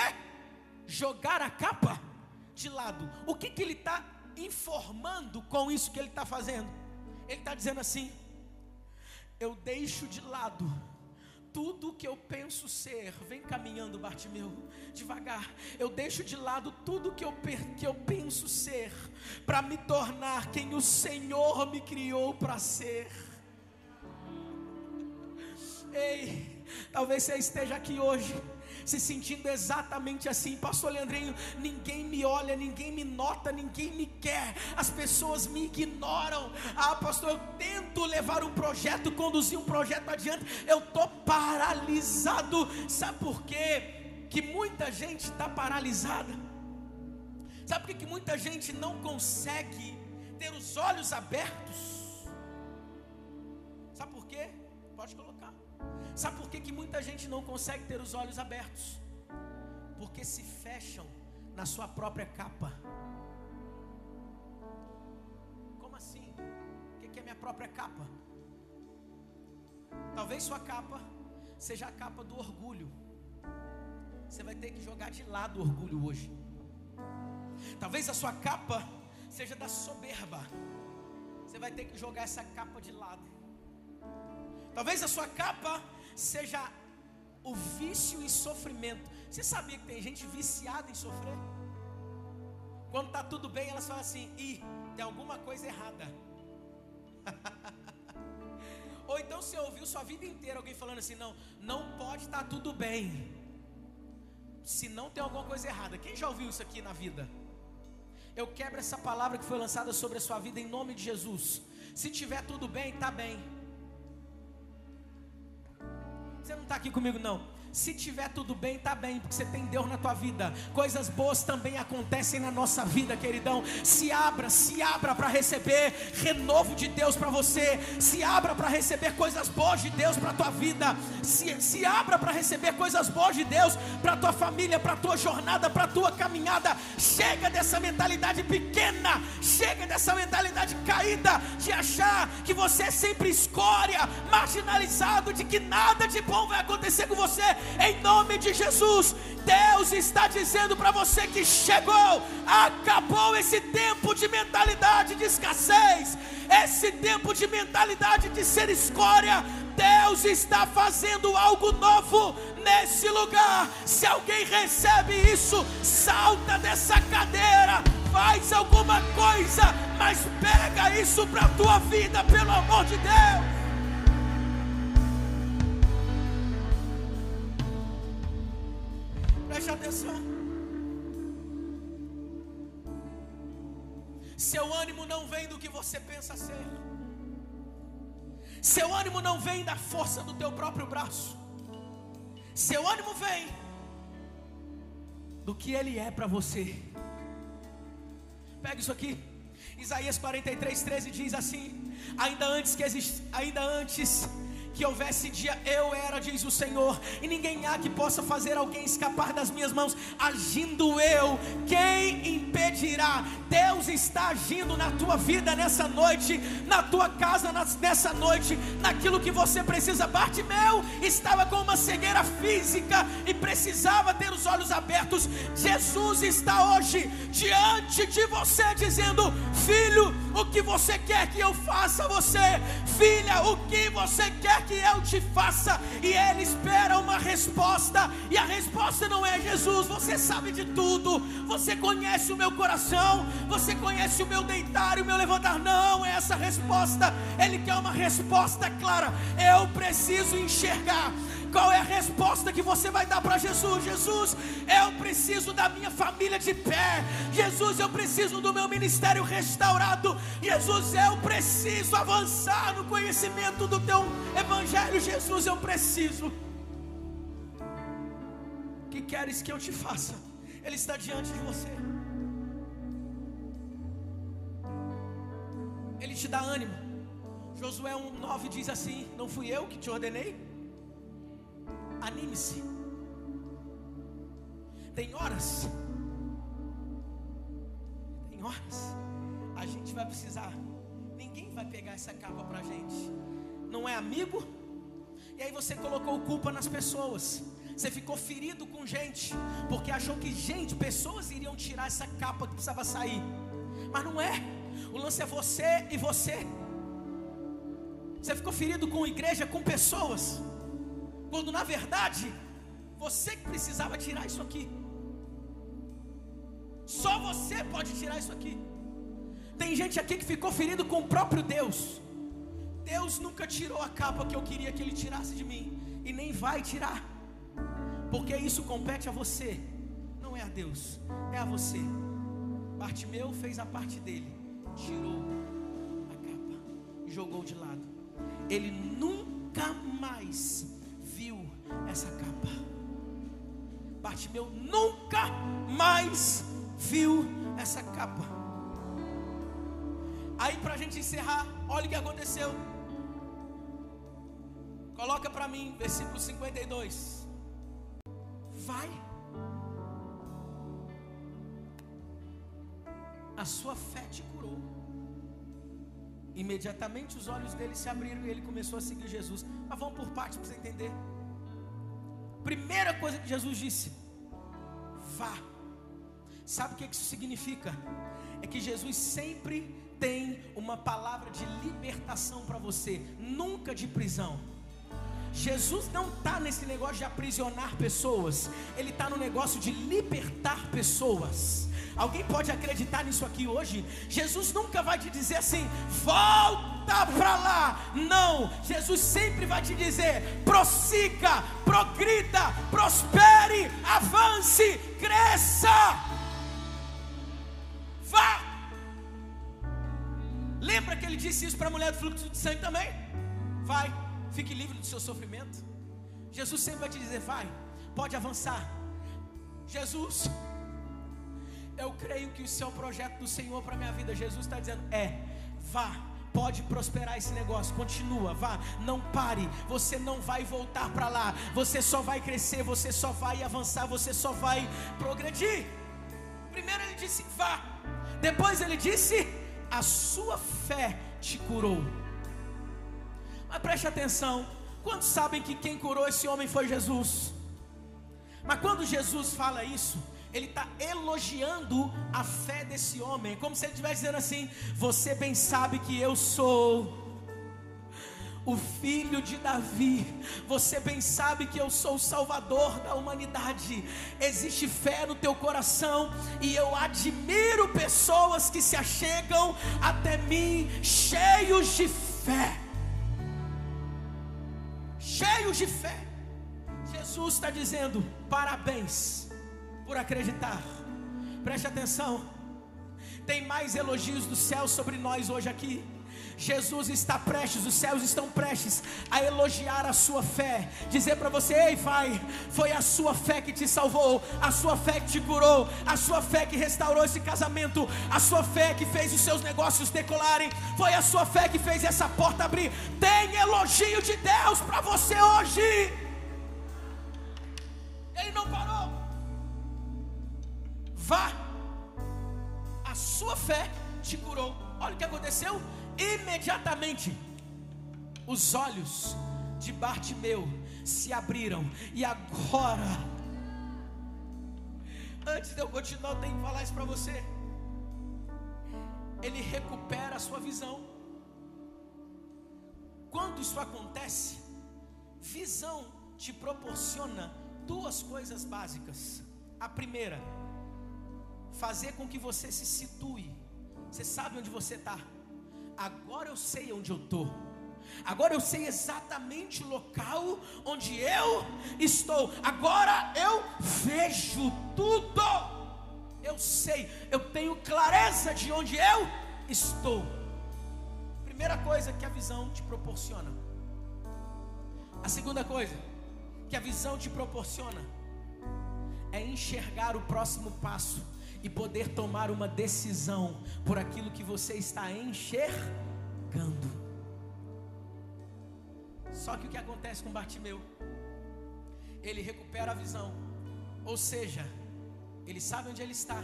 Jogar a capa de lado. O que, que ele está informando com isso que ele está fazendo? Ele está dizendo assim: eu deixo de lado tudo que eu penso ser, vem caminhando, Bartimeu, devagar. Eu deixo de lado tudo que eu, que eu penso ser, para me tornar quem o Senhor me criou para ser. Ei, talvez você esteja aqui hoje se sentindo exatamente assim, Pastor Leandrinho. Ninguém me olha, ninguém me nota, ninguém me quer, as pessoas me ignoram. Ah, Pastor, eu tento levar um projeto, conduzir um projeto adiante, eu estou paralisado. Sabe por quê? Que muita gente está paralisada. Sabe por que, que muita gente não consegue ter os olhos abertos? Sabe por quê? Pode colocar. Sabe por que, que muita gente não consegue ter os olhos abertos? Porque se fecham na sua própria capa. Como assim? O que, que é minha própria capa? Talvez sua capa seja a capa do orgulho. Você vai ter que jogar de lado o orgulho hoje. Talvez a sua capa seja da soberba. Você vai ter que jogar essa capa de lado. Talvez a sua capa seja o vício em sofrimento. Você sabia que tem gente viciada em sofrer? Quando está tudo bem, elas falam assim: ih, tem alguma coisa errada. Ou então você ouviu sua vida inteira alguém falando assim: não, não pode estar tá tudo bem. Se não tem alguma coisa errada. Quem já ouviu isso aqui na vida? Eu quebro essa palavra que foi lançada sobre a sua vida em nome de Jesus. Se tiver tudo bem, está bem. Você não está aqui comigo, não. Se tiver tudo bem, tá bem, porque você tem Deus na tua vida. Coisas boas também acontecem na nossa vida, queridão. Se abra, se abra para receber renovo de Deus para você. Se abra para receber coisas boas de Deus para tua vida. Se, se abra para receber coisas boas de Deus para tua família, para tua jornada, para tua caminhada. Chega dessa mentalidade pequena, chega dessa mentalidade caída de achar que você é sempre escória, marginalizado, de que nada de bom vai acontecer com você em nome de Jesus. Deus está dizendo para você que chegou, acabou esse tempo de mentalidade de escassez, esse tempo de mentalidade de ser escória. Deus está fazendo algo novo nesse lugar. Se alguém recebe isso, salta dessa cadeira, faz alguma coisa, mas pega isso para a tua vida, pelo amor de Deus. Seu ânimo não vem do que você pensa ser. Seu ânimo não vem da força do teu próprio braço. Seu ânimo vem do que ele é para você. Pega isso aqui. Isaías 43, 13 diz assim: ainda antes que exist, ainda antes que houvesse dia, eu era, diz o Senhor, e ninguém há que possa fazer alguém escapar das minhas mãos, agindo eu, quem impedirá? Deus está agindo na tua vida nessa noite, na tua casa nessa noite, naquilo que você precisa. Bartimeu estava com uma cegueira física e precisava ter os olhos abertos. Jesus está hoje diante de você, dizendo: Filho, o que você quer que eu faça você? Filha, o que você quer que eu te faça? E ele espera uma resposta, e a resposta não é Jesus, você sabe de tudo, você conhece o meu coração, você conhece o meu deitar e o meu levantar. Não é essa resposta, ele quer uma resposta clara. Eu preciso enxergar qual é a resposta que você vai dar para Jesus? Jesus, eu preciso da minha família de pé. Jesus, eu preciso do meu ministério restaurado. Jesus, eu preciso avançar no conhecimento do teu evangelho. Jesus, eu preciso. O que queres que eu te faça? Ele está diante de você. Ele te dá ânimo. Josué 1,9 diz assim: Não fui eu que te ordenei? Anime-se. Tem horas. Tem horas. A gente vai precisar. Ninguém vai pegar essa capa pra gente. Não é amigo? E aí você colocou culpa nas pessoas. Você ficou ferido com gente, porque achou que gente, pessoas iriam tirar essa capa que precisava sair. Mas não é. O lance é você e você. Você ficou ferido com igreja, com pessoas quando na verdade você que precisava tirar isso aqui. Só você pode tirar isso aqui. Tem gente aqui que ficou ferido com o próprio Deus. Deus nunca tirou a capa que eu queria que Ele tirasse de mim, e nem vai tirar, porque isso compete a você, não é a Deus, é a você. Bartimeu fez a parte dele, tirou a capa jogou de lado. Ele nunca mais essa capa. Bartimeu nunca mais viu essa capa. Aí para a gente encerrar, olha o que aconteceu. Coloca para mim, versículo 52. Vai. A sua fé te curou. Imediatamente os olhos dele se abriram e ele começou a seguir Jesus. Mas vamos por partes para você entender. Primeira coisa que Jesus disse: vá. Sabe o que isso significa? É que Jesus sempre tem uma palavra de libertação para você, nunca de prisão. Jesus não está nesse negócio de aprisionar pessoas, Ele está no negócio de libertar pessoas. Alguém pode acreditar nisso aqui hoje? Jesus nunca vai te dizer assim, volta para lá. Não, Jesus sempre vai te dizer: prossiga, progrida, prospere, avance, cresça. Vá. Lembra que ele disse isso para a mulher do fluxo de sangue também? Vai, fique livre do seu sofrimento. Jesus sempre vai te dizer: vai, pode avançar. Jesus eu creio que o projeto do Senhor para minha vida. Jesus está dizendo: é, vá, pode prosperar esse negócio, continua, vá, não pare, você não vai voltar para lá, você só vai crescer, você só vai avançar, você só vai progredir. Primeiro ele disse: vá, depois ele disse: a sua fé te curou. Mas preste atenção, quantos sabem que quem curou esse homem foi Jesus? Mas quando Jesus fala isso, ele está elogiando a fé desse homem, como se ele estivesse dizendo assim: Você bem sabe que eu sou o filho de Davi. Você bem sabe que eu sou o salvador da humanidade. Existe fé no teu coração e eu admiro pessoas que se achegam até mim cheios de fé. Cheios de fé. Jesus está dizendo: parabéns por acreditar. Preste atenção. Tem mais elogios do céu sobre nós hoje aqui. Jesus está prestes, os céus estão prestes a elogiar a sua fé, dizer para você: ei, vai, foi a sua fé que te salvou, a sua fé que te curou, a sua fé que restaurou esse casamento, a sua fé que fez os seus negócios decolarem, foi a sua fé que fez essa porta abrir. Tem elogio de Deus para você hoje. Ele não parou. Vá, a sua fé te curou. Olha o que aconteceu. Imediatamente, os olhos de Bartimeu se abriram, e agora, antes de eu continuar, eu tenho que falar isso para você. Ele recupera a sua visão. Quando isso acontece, Visão te proporciona duas coisas básicas. A primeira, fazer com que você se situe. Você sabe onde você está. Agora eu sei onde eu estou. Agora eu sei exatamente o local onde eu estou. Agora eu vejo tudo. Eu sei, eu tenho clareza de onde eu estou. Primeira coisa que a visão te proporciona. A segunda coisa que a visão te proporciona é enxergar o próximo passo e poder tomar uma decisão por aquilo que você está enxergando. Só que o que acontece com Bartimeu? Ele recupera a visão, ou seja, ele sabe onde ele está,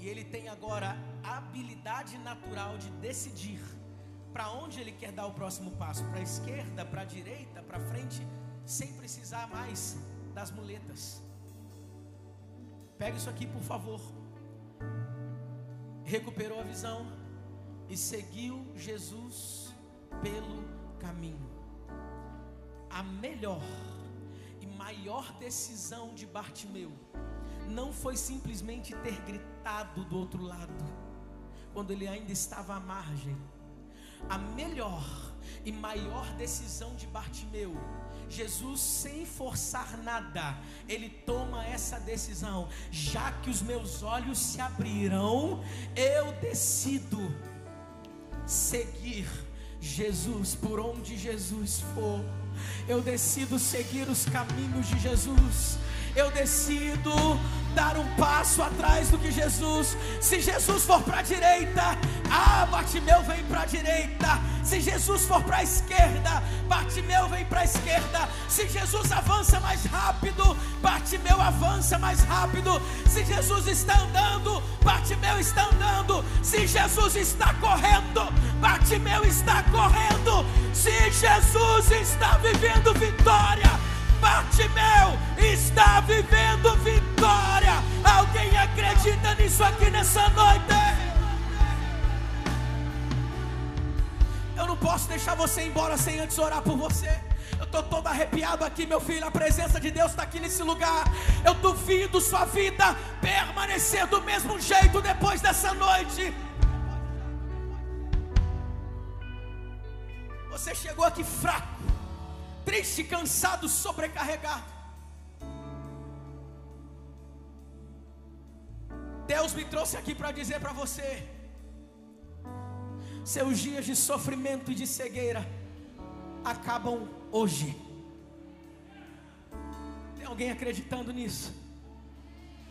e ele tem agora a habilidade natural de decidir para onde ele quer dar o próximo passo para a esquerda, para a direita, para frente, sem precisar mais das muletas. Pega isso aqui, por favor. Recuperou a visão e seguiu Jesus pelo caminho. A melhor e maior decisão de Bartimeu não foi simplesmente ter gritado do outro lado, quando ele ainda estava à margem. A melhor e maior decisão de Bartimeu Jesus, sem forçar nada, ele toma essa decisão. Já que os meus olhos se abriram, eu decido seguir Jesus por onde Jesus for. Eu decido seguir os caminhos de Jesus. Eu decido dar um passo atrás do que Jesus. Se Jesus for para a direita, ah, Bartimeu vem para a direita. Se Jesus for para a esquerda, Bartimeu vem para a esquerda. Se Jesus avança mais rápido, Bartimeu avança mais rápido. Se Jesus está andando, Bartimeu está andando. Se Jesus está correndo, Bartimeu está correndo. Se Jesus está vivendo vitória, Bartimeu está vivendo vitória. Alguém acredita nisso aqui nessa noite? Eu não posso deixar você embora sem antes orar por você. Eu estou todo arrepiado aqui, meu filho. A presença de Deus está aqui nesse lugar. Eu duvido sua vida permanecer do mesmo jeito depois dessa noite. Você chegou aqui fraco triste, cansado, sobrecarregado. Deus me trouxe aqui para dizer para você: seus dias de sofrimento e de cegueira acabam hoje. Tem alguém acreditando nisso?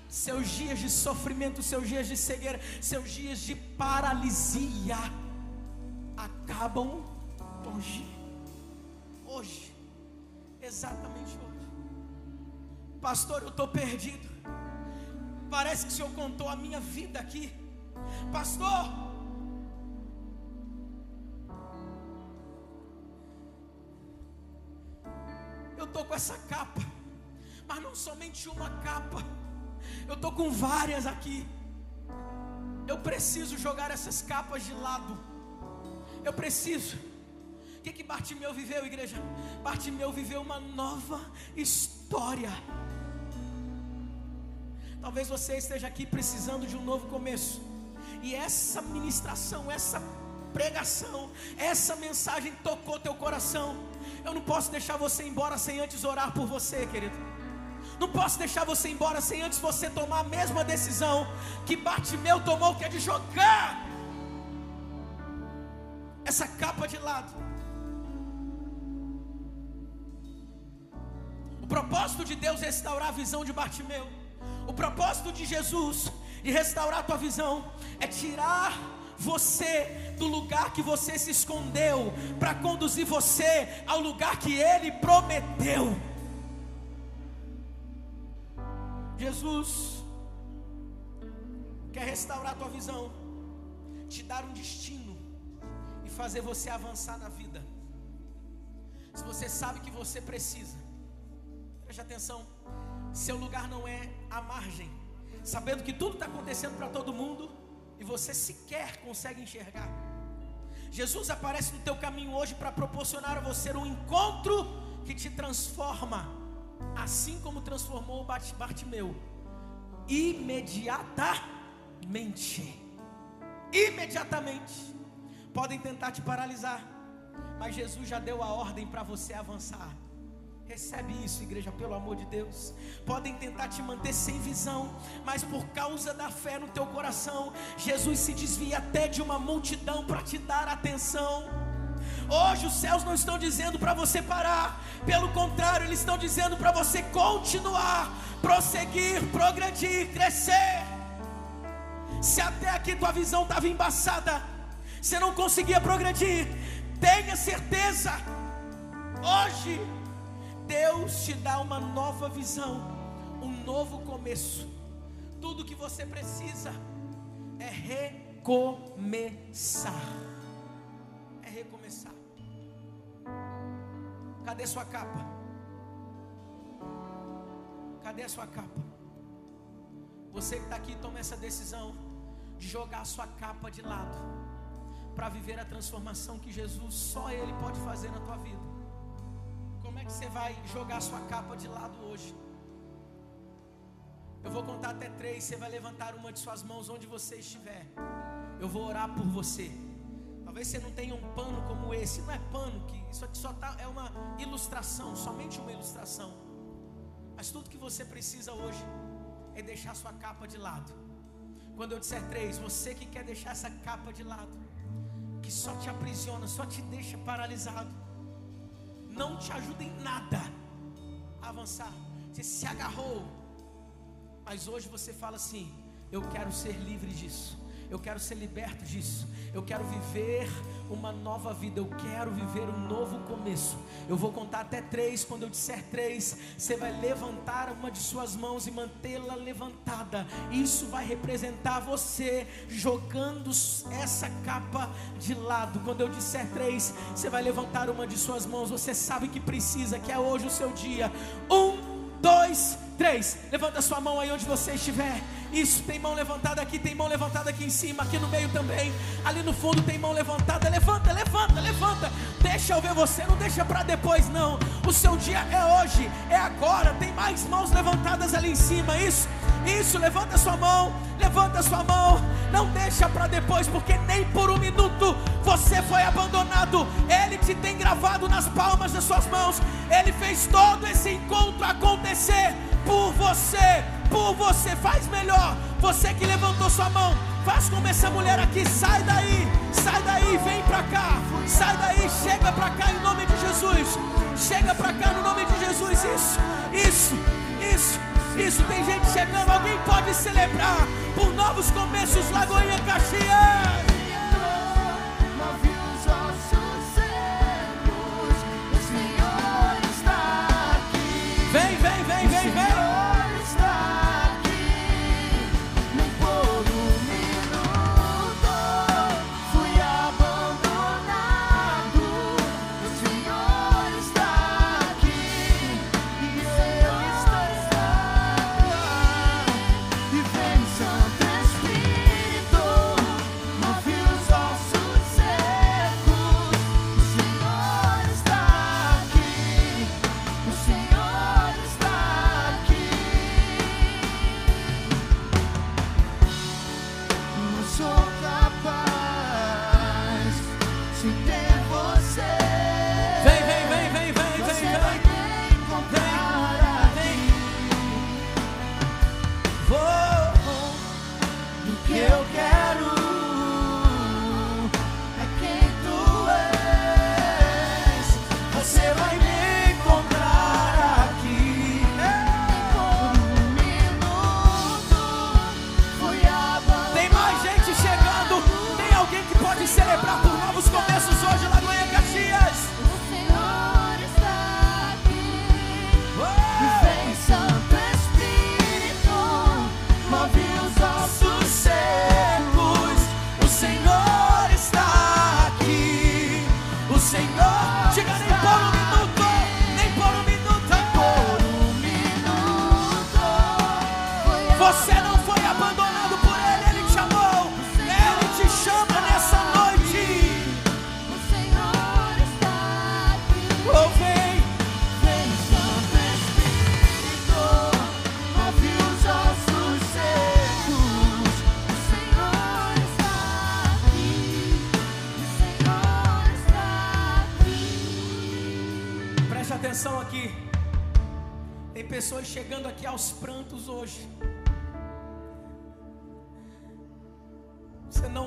Seus dias de sofrimento, seus dias de cegueira, seus dias de paralisia acabam hoje. Hoje. Exatamente hoje. Pastor, eu estou perdido. Parece que o Senhor contou a minha vida aqui. Pastor, eu estou com essa capa, mas não somente uma capa, eu estou com várias aqui. Eu preciso jogar essas capas de lado. Eu preciso que, que Bartimeu viveu, igreja? Bartimeu viveu uma nova história. Talvez você esteja aqui precisando de um novo começo. E essa ministração, essa pregação, essa mensagem tocou teu coração. Eu não posso deixar você embora sem antes orar por você, querido. Não posso deixar você embora sem antes você tomar a mesma decisão que Bartimeu tomou, que é de jogar essa capa de lado O propósito de Deus é restaurar a visão de Bartimeu. O propósito de Jesus de restaurar a tua visão é tirar você do lugar que você se escondeu para conduzir você ao lugar que ele prometeu. Jesus quer restaurar a tua visão, te dar um destino e fazer você avançar na vida. Se você sabe que você precisa Preste atenção. Seu lugar não é a margem, sabendo que tudo está acontecendo para todo mundo e você sequer consegue enxergar. Jesus aparece no teu caminho hoje para proporcionar a você um encontro que te transforma, assim como transformou o Bartimeu, imediatamente. Imediatamente. Podem tentar te paralisar, mas Jesus já deu a ordem para você avançar. Recebe isso, igreja, pelo amor de Deus. Podem tentar te manter sem visão, mas por causa da fé no teu coração, Jesus se desvia até de uma multidão para te dar atenção. Hoje os céus não estão dizendo para você parar, pelo contrário, eles estão dizendo para você continuar, prosseguir, progredir, crescer. Se até aqui tua visão estava embaçada, você não conseguia progredir, tenha certeza, hoje Deus te dá uma nova visão, um novo começo. Tudo que você precisa é recomeçar. É recomeçar. Cadê sua capa? Cadê a sua capa? Você que está aqui toma essa decisão de jogar a sua capa de lado para viver a transformação que Jesus só Ele pode fazer na tua vida que você vai jogar sua capa de lado hoje? Eu vou contar até três. Você vai levantar uma de suas mãos onde você estiver. Eu vou orar por você. Talvez você não tenha um pano como esse. Não é pano, que isso aqui só tá, é uma ilustração, somente uma ilustração. Mas tudo que você precisa hoje é deixar sua capa de lado. Quando eu disser três, você que quer deixar essa capa de lado, que só te aprisiona, só te deixa paralisado não te ajuda em nada a avançar. Você se agarrou, mas hoje você fala assim: eu quero ser livre disso. Eu quero ser liberto disso. Eu quero viver uma nova vida. Eu quero viver um novo começo. Eu vou contar até três. Quando eu disser três, você vai levantar uma de suas mãos e mantê-la levantada. Isso vai representar você jogando essa capa de lado. Quando eu disser três, você vai levantar uma de suas mãos. Você sabe que precisa, que é hoje o seu dia. Um, dois, três. Levanta sua mão aí onde você estiver. Isso, tem mão levantada aqui, tem mão levantada aqui em cima, aqui no meio também. Ali no fundo tem mão levantada. Levanta, levanta, levanta. Deixa eu ver você, não deixa para depois não. O seu dia é hoje, é agora. Tem mais mãos levantadas ali em cima. Isso, isso, levanta sua mão, levanta sua mão. Não deixa para depois, porque nem por um minuto você foi abandonado. Ele te tem gravado nas palmas das suas mãos. Ele fez todo esse encontro acontecer por você por você. Faz melhor. Você que levantou sua mão, faz como essa mulher aqui. Sai daí, sai daí, vem pra cá. Sai daí, chega pra cá em nome de Jesus. Chega pra cá no nome de Jesus. Isso, isso, isso, isso. Tem gente chegando. Alguém pode celebrar por novos começos, Lagoinha Caxias.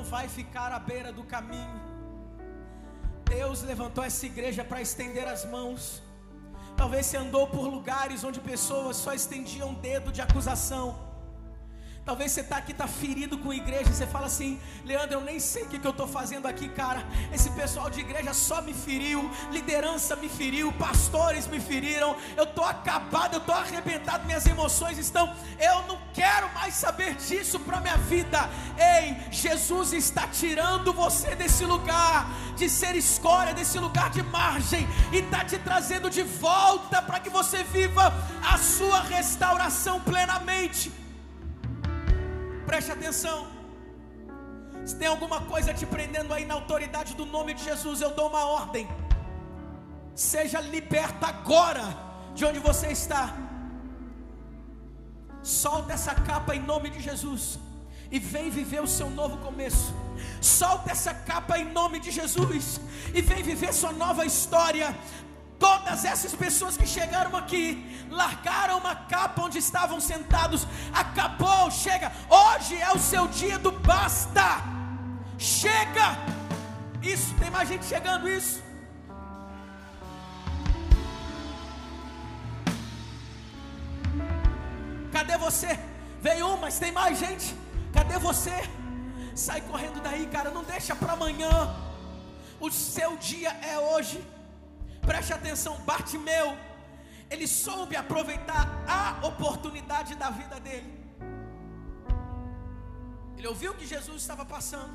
Vai ficar à beira do caminho. Deus levantou essa igreja para estender as mãos. Talvez você andou por lugares onde pessoas só estendiam dedo de acusação. Talvez você está aqui, está ferido com igreja. Você fala assim, Leandro, eu nem sei o que, que eu estou fazendo aqui, cara. Esse pessoal de igreja só me feriu, liderança me feriu, pastores me feriram. Eu estou acabado, eu estou arrebentado, minhas emoções estão. Eu não quero mais saber disso para minha vida. Ei, Jesus está tirando você desse lugar de ser escória, desse lugar de margem, e está te trazendo de volta para que você viva a sua restauração plenamente. Preste atenção. Se tem alguma coisa te prendendo aí na autoridade do nome de Jesus, eu dou uma ordem. Seja liberta agora de onde você está. Solta essa capa em nome de Jesus e vem viver o seu novo começo. Solta essa capa em nome de Jesus e vem viver sua nova história. Todas essas pessoas que chegaram aqui, largaram uma capa onde estavam sentados, acabou, chega. Hoje é o seu dia do basta. Chega. Isso, tem mais gente chegando isso. Cadê você? Veio um, mas tem mais gente. Cadê você? Sai correndo daí, cara. Não deixa para amanhã. O seu dia é hoje. Preste atenção, Bartimeu, ele soube aproveitar a oportunidade da vida dele. Ele ouviu que Jesus estava passando.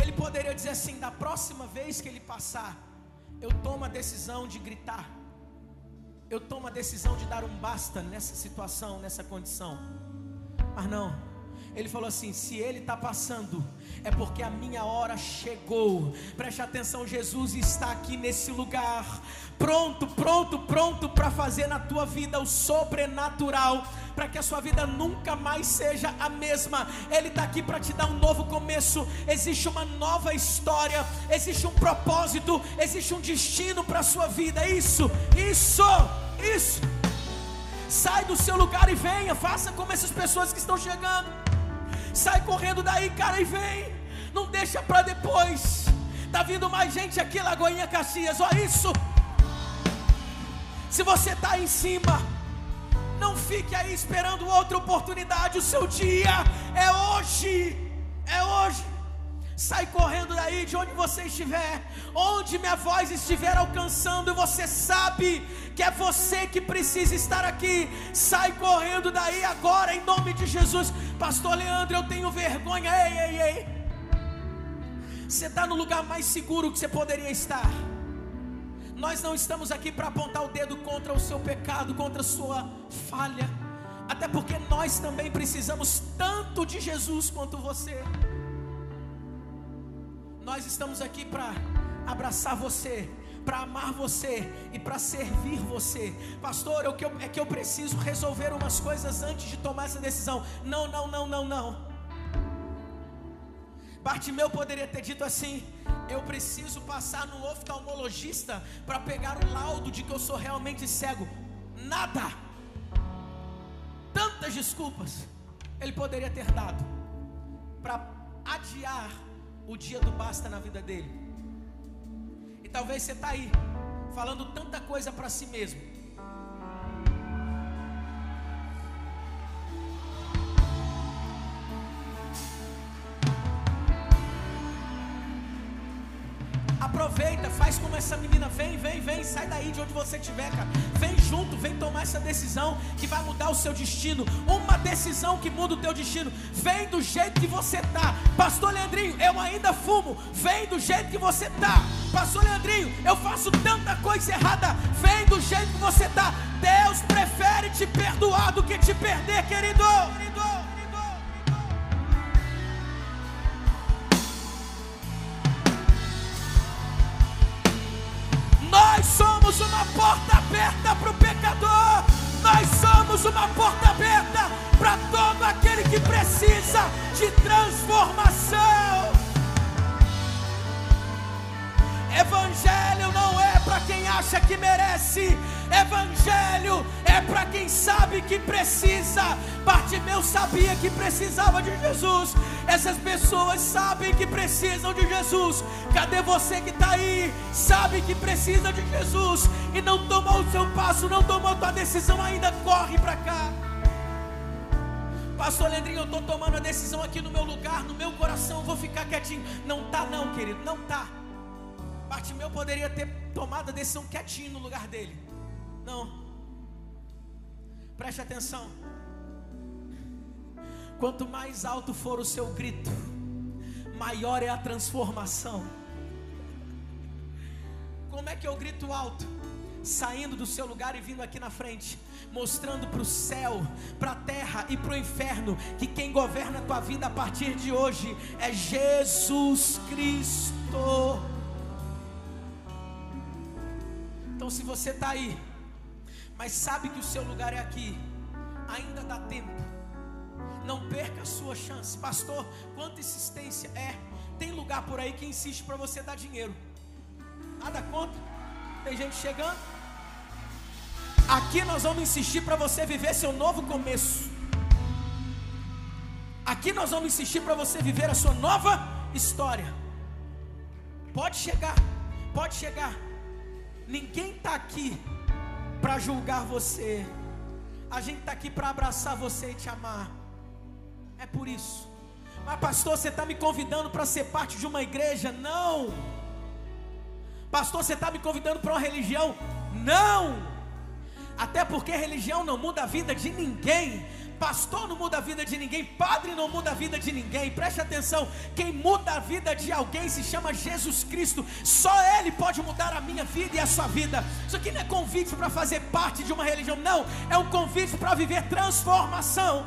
Ele poderia dizer assim: da próxima vez que ele passar, eu tomo a decisão de gritar. Eu tomo a decisão de dar um basta nessa situação, nessa condição. Mas não. Ele falou assim: se ele está passando, é porque a minha hora chegou. Preste atenção, Jesus está aqui nesse lugar, pronto, pronto, pronto para fazer na tua vida o sobrenatural, para que a sua vida nunca mais seja a mesma. Ele está aqui para te dar um novo começo. Existe uma nova história, existe um propósito, existe um destino para a sua vida. Isso, isso, isso. Sai do seu lugar e venha, faça como essas pessoas que estão chegando. Sai correndo daí, cara, e vem. Não deixa para depois. Tá vindo mais gente aqui, Lagoinha Caxias. Olha isso. Se você está em cima, não fique aí esperando outra oportunidade. O seu dia é hoje. É hoje. Sai correndo daí de onde você estiver, onde minha voz estiver alcançando, e você sabe que é você que precisa estar aqui. Sai correndo daí agora, em nome de Jesus. Pastor Leandro, eu tenho vergonha. Ei, ei, ei. Você está no lugar mais seguro que você poderia estar. Nós não estamos aqui para apontar o dedo contra o seu pecado, contra a sua falha. Até porque nós também precisamos tanto de Jesus quanto você. Nós estamos aqui para abraçar você, para amar você e para servir você. Pastor, é que, eu, é que eu preciso resolver umas coisas antes de tomar essa decisão. Não, não, não, não, não. Bartimeu poderia ter dito assim: Eu preciso passar no oftalmologista para pegar o laudo de que eu sou realmente cego. Nada. Tantas desculpas ele poderia ter dado para adiar o dia do basta na vida dele. E talvez você está aí, falando tanta coisa para si mesmo. Como essa menina, vem, vem, vem, sai daí de onde você estiver, cara. Vem junto, vem tomar essa decisão que vai mudar o seu destino. Uma decisão que muda o teu destino. Vem do jeito que você tá. Pastor Leandrinho, eu ainda fumo. Vem do jeito que você tá. Pastor Leandrinho, eu faço tanta coisa errada. Vem do jeito que você tá. Deus prefere te perdoar do que te perder, querido. querido. Uma porta aberta para todo aquele que precisa de transformação. Evangelho não é para quem acha que merece. Evangelho é para quem sabe que precisa. Bartimeu sabia que precisava de Jesus. Essas pessoas sabem que precisam de Jesus. Cadê você que está aí? Sabe que precisa de Jesus e não tomou o seu passo, não tomou a tua decisão ainda, corre para cá. Pastor Leandrinho, eu estou tomando a decisão aqui no meu lugar, no meu coração, vou ficar quietinho. Não tá não, querido, não tá. Bartimeu poderia ter tomado a decisão quietinho no lugar dele. Não. Preste atenção. Quanto mais alto for o seu grito, maior é a transformação. Como é que eu grito alto? Saindo do seu lugar e vindo aqui na frente mostrando para o céu, para a terra e para o inferno que quem governa a tua vida a partir de hoje é Jesus Cristo. Então, se você está aí, mas sabe que o seu lugar é aqui, ainda dá tempo. Não perca a sua chance, pastor. Quanta insistência é? Tem lugar por aí que insiste para você dar dinheiro. Nada contra. Tem gente chegando. Aqui nós vamos insistir para você viver seu novo começo. Aqui nós vamos insistir para você viver a sua nova história. Pode chegar, pode chegar. Ninguém está aqui para julgar você. A gente está aqui para abraçar você e te amar. É por isso. Mas, pastor, você está me convidando para ser parte de uma igreja? Não. Pastor, você está me convidando para uma religião? Não. Até porque religião não muda a vida de ninguém. Pastor não muda a vida de ninguém, padre não muda a vida de ninguém. Preste atenção: quem muda a vida de alguém se chama Jesus Cristo. Só Ele pode mudar a minha vida e a sua vida. Isso aqui não é convite para fazer parte de uma religião, não. É um convite para viver transformação.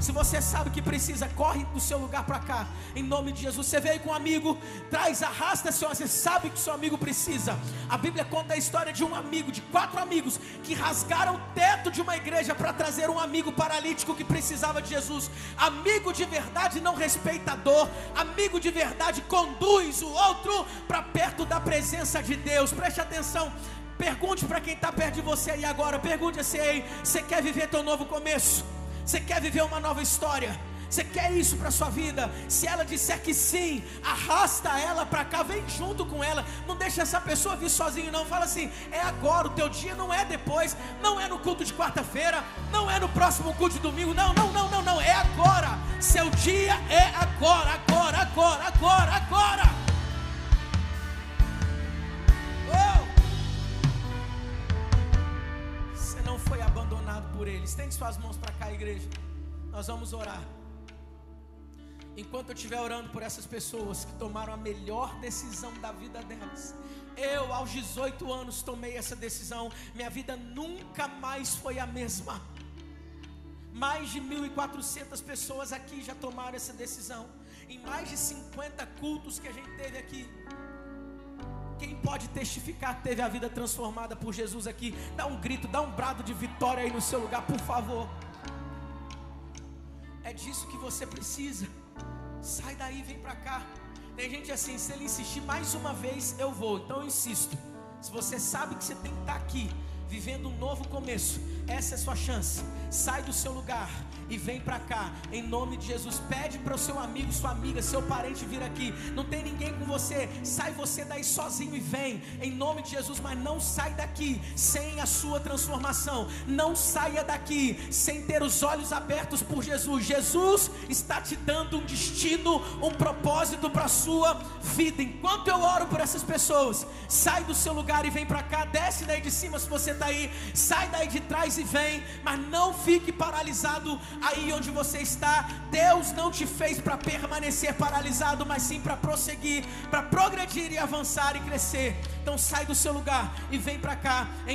Se você sabe que precisa, corre do seu lugar para cá. Em nome de Jesus. Você veio com um amigo, traz, arrasta seu. Você sabe que seu amigo precisa. A Bíblia conta a história de um amigo, de quatro amigos, que rasgaram o teto de uma igreja para trazer um amigo paralítico que precisava de Jesus. Amigo de verdade não respeita a dor. Amigo de verdade conduz o outro para perto da presença de Deus. Preste atenção. Pergunte para quem está perto de você aí agora. Pergunte assim: você quer viver teu novo começo? Você quer viver uma nova história? Você quer isso para sua vida? Se ela disser que sim, arrasta ela para cá, vem junto com ela. Não deixa essa pessoa vir sozinho não. Fala assim: "É agora, o teu dia não é depois, não é no culto de quarta-feira, não é no próximo culto de domingo. Não, não, não, não, não, é agora. Seu dia é agora, agora, agora, agora, agora." Por eles. Estende suas mãos para cá, igreja. Nós vamos orar. Enquanto eu estiver orando por essas pessoas que tomaram a melhor decisão da vida delas, eu, aos 18 anos, tomei essa decisão. Minha vida nunca mais foi a mesma. Mais de 1.400 pessoas aqui já tomaram essa decisão. Em mais de 50 cultos que a gente teve aqui. Quem pode testificar que teve a vida transformada por Jesus aqui? Dá um grito, dá um brado de vitória aí no seu lugar, por favor. É disso que você precisa. Sai daí, vem para cá. Tem gente assim, se ele insistir mais uma vez, eu vou. Então eu insisto. Se você sabe que você tem que estar aqui, vivendo um novo começo, essa é a sua chance. Sai do seu lugar e vem para cá, em nome de Jesus. Pede para o seu amigo, sua amiga, seu parente vir aqui. Não tem ninguém com você. Sai você daí sozinho e vem, em nome de Jesus. Mas não sai daqui sem a sua transformação. Não saia daqui sem ter os olhos abertos por Jesus. Jesus está te dando um destino, um propósito para a sua vida. Enquanto eu oro por essas pessoas, sai do seu lugar e vem para cá. Desce daí de cima se você está aí. Sai daí de trás e vem. Mas não fique paralisado aí onde você está. Deus não te fez para permanecer paralisado, mas sim para prosseguir, para progredir e avançar e crescer. Então sai do seu lugar e vem para cá. Em